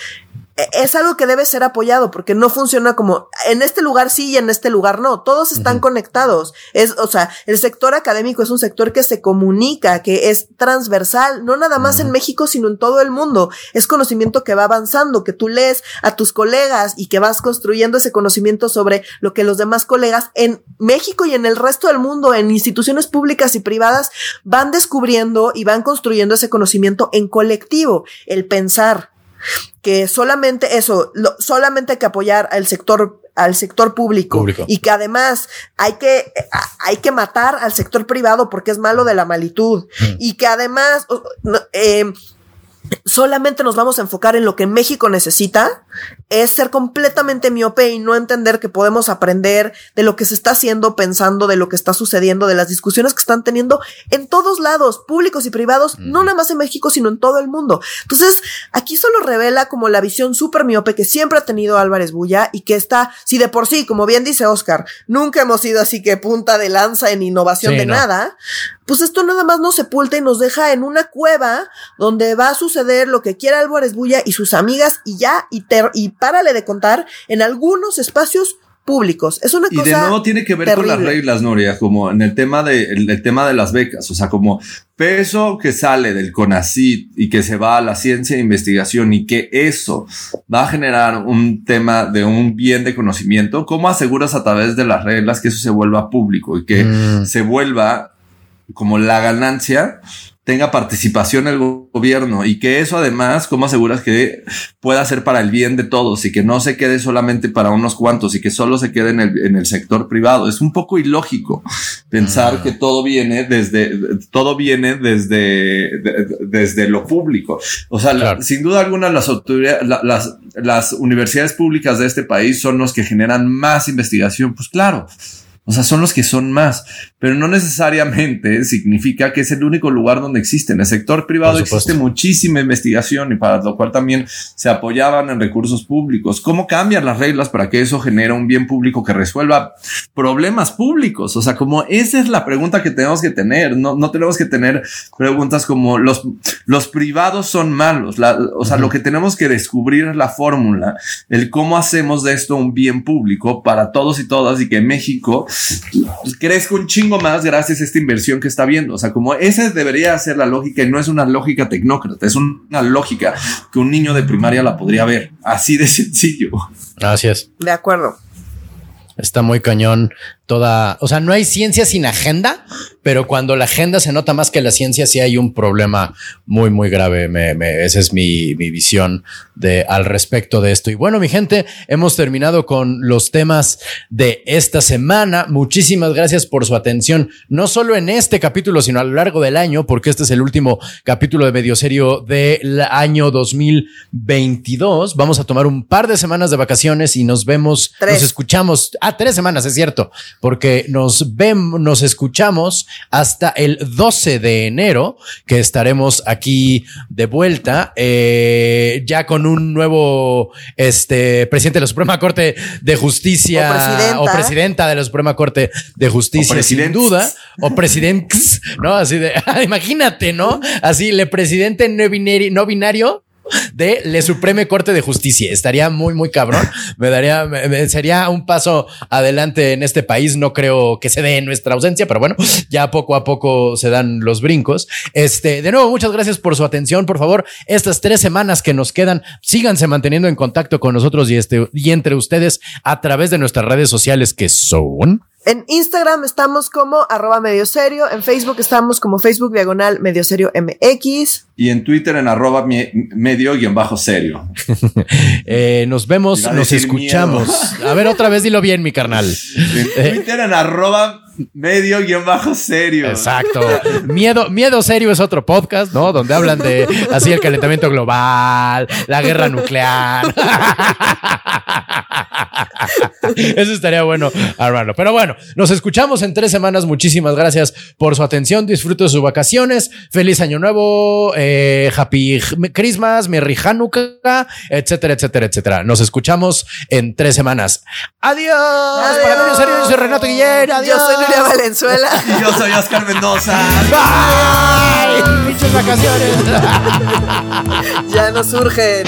es algo que debe ser apoyado porque no funciona como en este lugar sí y en este lugar no. Todos están conectados. Es, o sea, el sector académico es un sector que se comunica, que es transversal, no nada más en México, sino en todo el mundo. Es conocimiento que va avanzando, que tú lees a tus colegas y que vas construyendo ese conocimiento sobre lo que los demás colegas en México y en el resto del mundo, en instituciones públicas y privadas, van descubriendo y van construyendo ese conocimiento en colectivo. El pensar, que solamente eso, solamente hay que apoyar al sector al sector público, y que además hay que hay que matar al sector privado porque es malo de la malitud mm. y que además eh, solamente nos vamos a enfocar en lo que México necesita, es ser completamente miope y no entender que podemos aprender de lo que se está haciendo, pensando, de lo que está sucediendo, de las discusiones que están teniendo en todos lados, públicos y privados, no nada más en México, sino en todo el mundo. Entonces, aquí solo revela como la visión súper miope que siempre ha tenido Álvarez Bulla y que está, si de por sí, como bien dice Oscar, nunca hemos sido así que punta de lanza en innovación de nada, pues esto nada más nos sepulta y nos deja en una cueva donde va a suceder lo que quiera Álvarez Bulla y sus amigas y ya, y, y párale de contar en algunos espacios públicos. Es una cosa. Y de nuevo tiene que ver con las reglas, Noria, como en el tema de el, tema de las becas, o sea, como peso que sale del CONACIT y que se va a la ciencia e investigación y que eso va a generar un tema de un bien de conocimiento, ¿cómo aseguras a través de las reglas que eso se vuelva público y que mm. se vuelva como la ganancia tenga participación el gobierno y que eso además, ¿cómo aseguras que pueda ser para el bien de todos y que no se quede solamente para unos cuantos y que solo se quede en el, en el sector privado? Es un poco ilógico pensar ah. que todo viene desde, todo viene desde, desde lo público. O sea, sin duda alguna las autoridades, las, las universidades públicas de este país son los que generan más investigación. Pues claro, O sea, son los que son más, pero no necesariamente (laughs) significa que es el único lugar donde existe. En el sector privado existe muchísima investigación y para lo cual también se apoyaban en recursos públicos. ¿Cómo cambian las reglas para que eso genere un bien público que resuelva problemas públicos? O sea, como esa es la pregunta que tenemos que tener. No, no tenemos que tener preguntas como los, los privados son malos. o sea, lo que tenemos que descubrir es la fórmula, el cómo hacemos de esto un bien público para todos y todas y que México crezca un chingo más gracias a esta inversión que está viendo. O sea, como esa debería ser la lógica y no es una lógica tecnócrata, es una lógica que un niño de primaria la podría ver. Así de (laughs) sencillo. Gracias. De acuerdo. Está muy cañón toda, o sea, no hay ciencia sin agenda, pero cuando la agenda se nota más que la ciencia, sí hay un problema muy, muy grave. Me, esa es mi, mi, visión de, al respecto de esto. Y bueno, mi gente, hemos terminado con los temas de esta semana. Muchísimas gracias por su atención, no solo en este capítulo, sino a lo largo del año, porque este es el último capítulo de Medio Serio del año 2022. Vamos a tomar un par de semanas de vacaciones y nos vemos, nos escuchamos. Ah, tres semanas, es cierto porque nos vemos, nos escuchamos hasta el 12 de enero, que estaremos aquí de vuelta, eh, ya con un nuevo este, presidente de la Suprema Corte de Justicia o presidenta, de la Suprema Corte de Justicia, sin duda, o presidentes, ¿no? Así de, (laughs) imagínate, ¿no? Así, le presidente no binario de la Supreme Corte de Justicia. Estaría muy, muy cabrón. Me daría, sería un paso adelante en este país. No creo que se dé en nuestra ausencia, pero bueno, ya poco a poco se dan los brincos. Este, de nuevo, muchas gracias por su atención. Por favor, estas tres semanas que nos quedan, síganse manteniendo en contacto con nosotros y, este, y entre ustedes a través de nuestras redes sociales que son. En Instagram estamos como arroba medio serio. En Facebook estamos como Facebook diagonal medio serio MX. Y en Twitter en arroba medio guion bajo serio. (laughs) Eh, nos vemos, nos escuchamos. A ver, otra vez dilo bien, mi carnal. En Twitter en arroba medio guion bajo serio. Exacto. Miedo, miedo serio es otro podcast, ¿no? Donde hablan de así el calentamiento global, la guerra nuclear. Eso estaría bueno, hermano. Pero bueno, nos escuchamos en tres semanas. Muchísimas gracias por su atención. Disfrute de sus vacaciones. Feliz Año Nuevo. Eh, happy Christmas, Merry Hanukkah, etcétera, etcétera, etcétera. Nos escuchamos en tres semanas. Adiós. Adiós. Para mí, serio, yo soy Renato Guillén. Adiós. Yo soy Nuria Valenzuela. (laughs) y yo soy Oscar Mendoza. Bye. Muchas vacaciones. (laughs) ya nos surgen.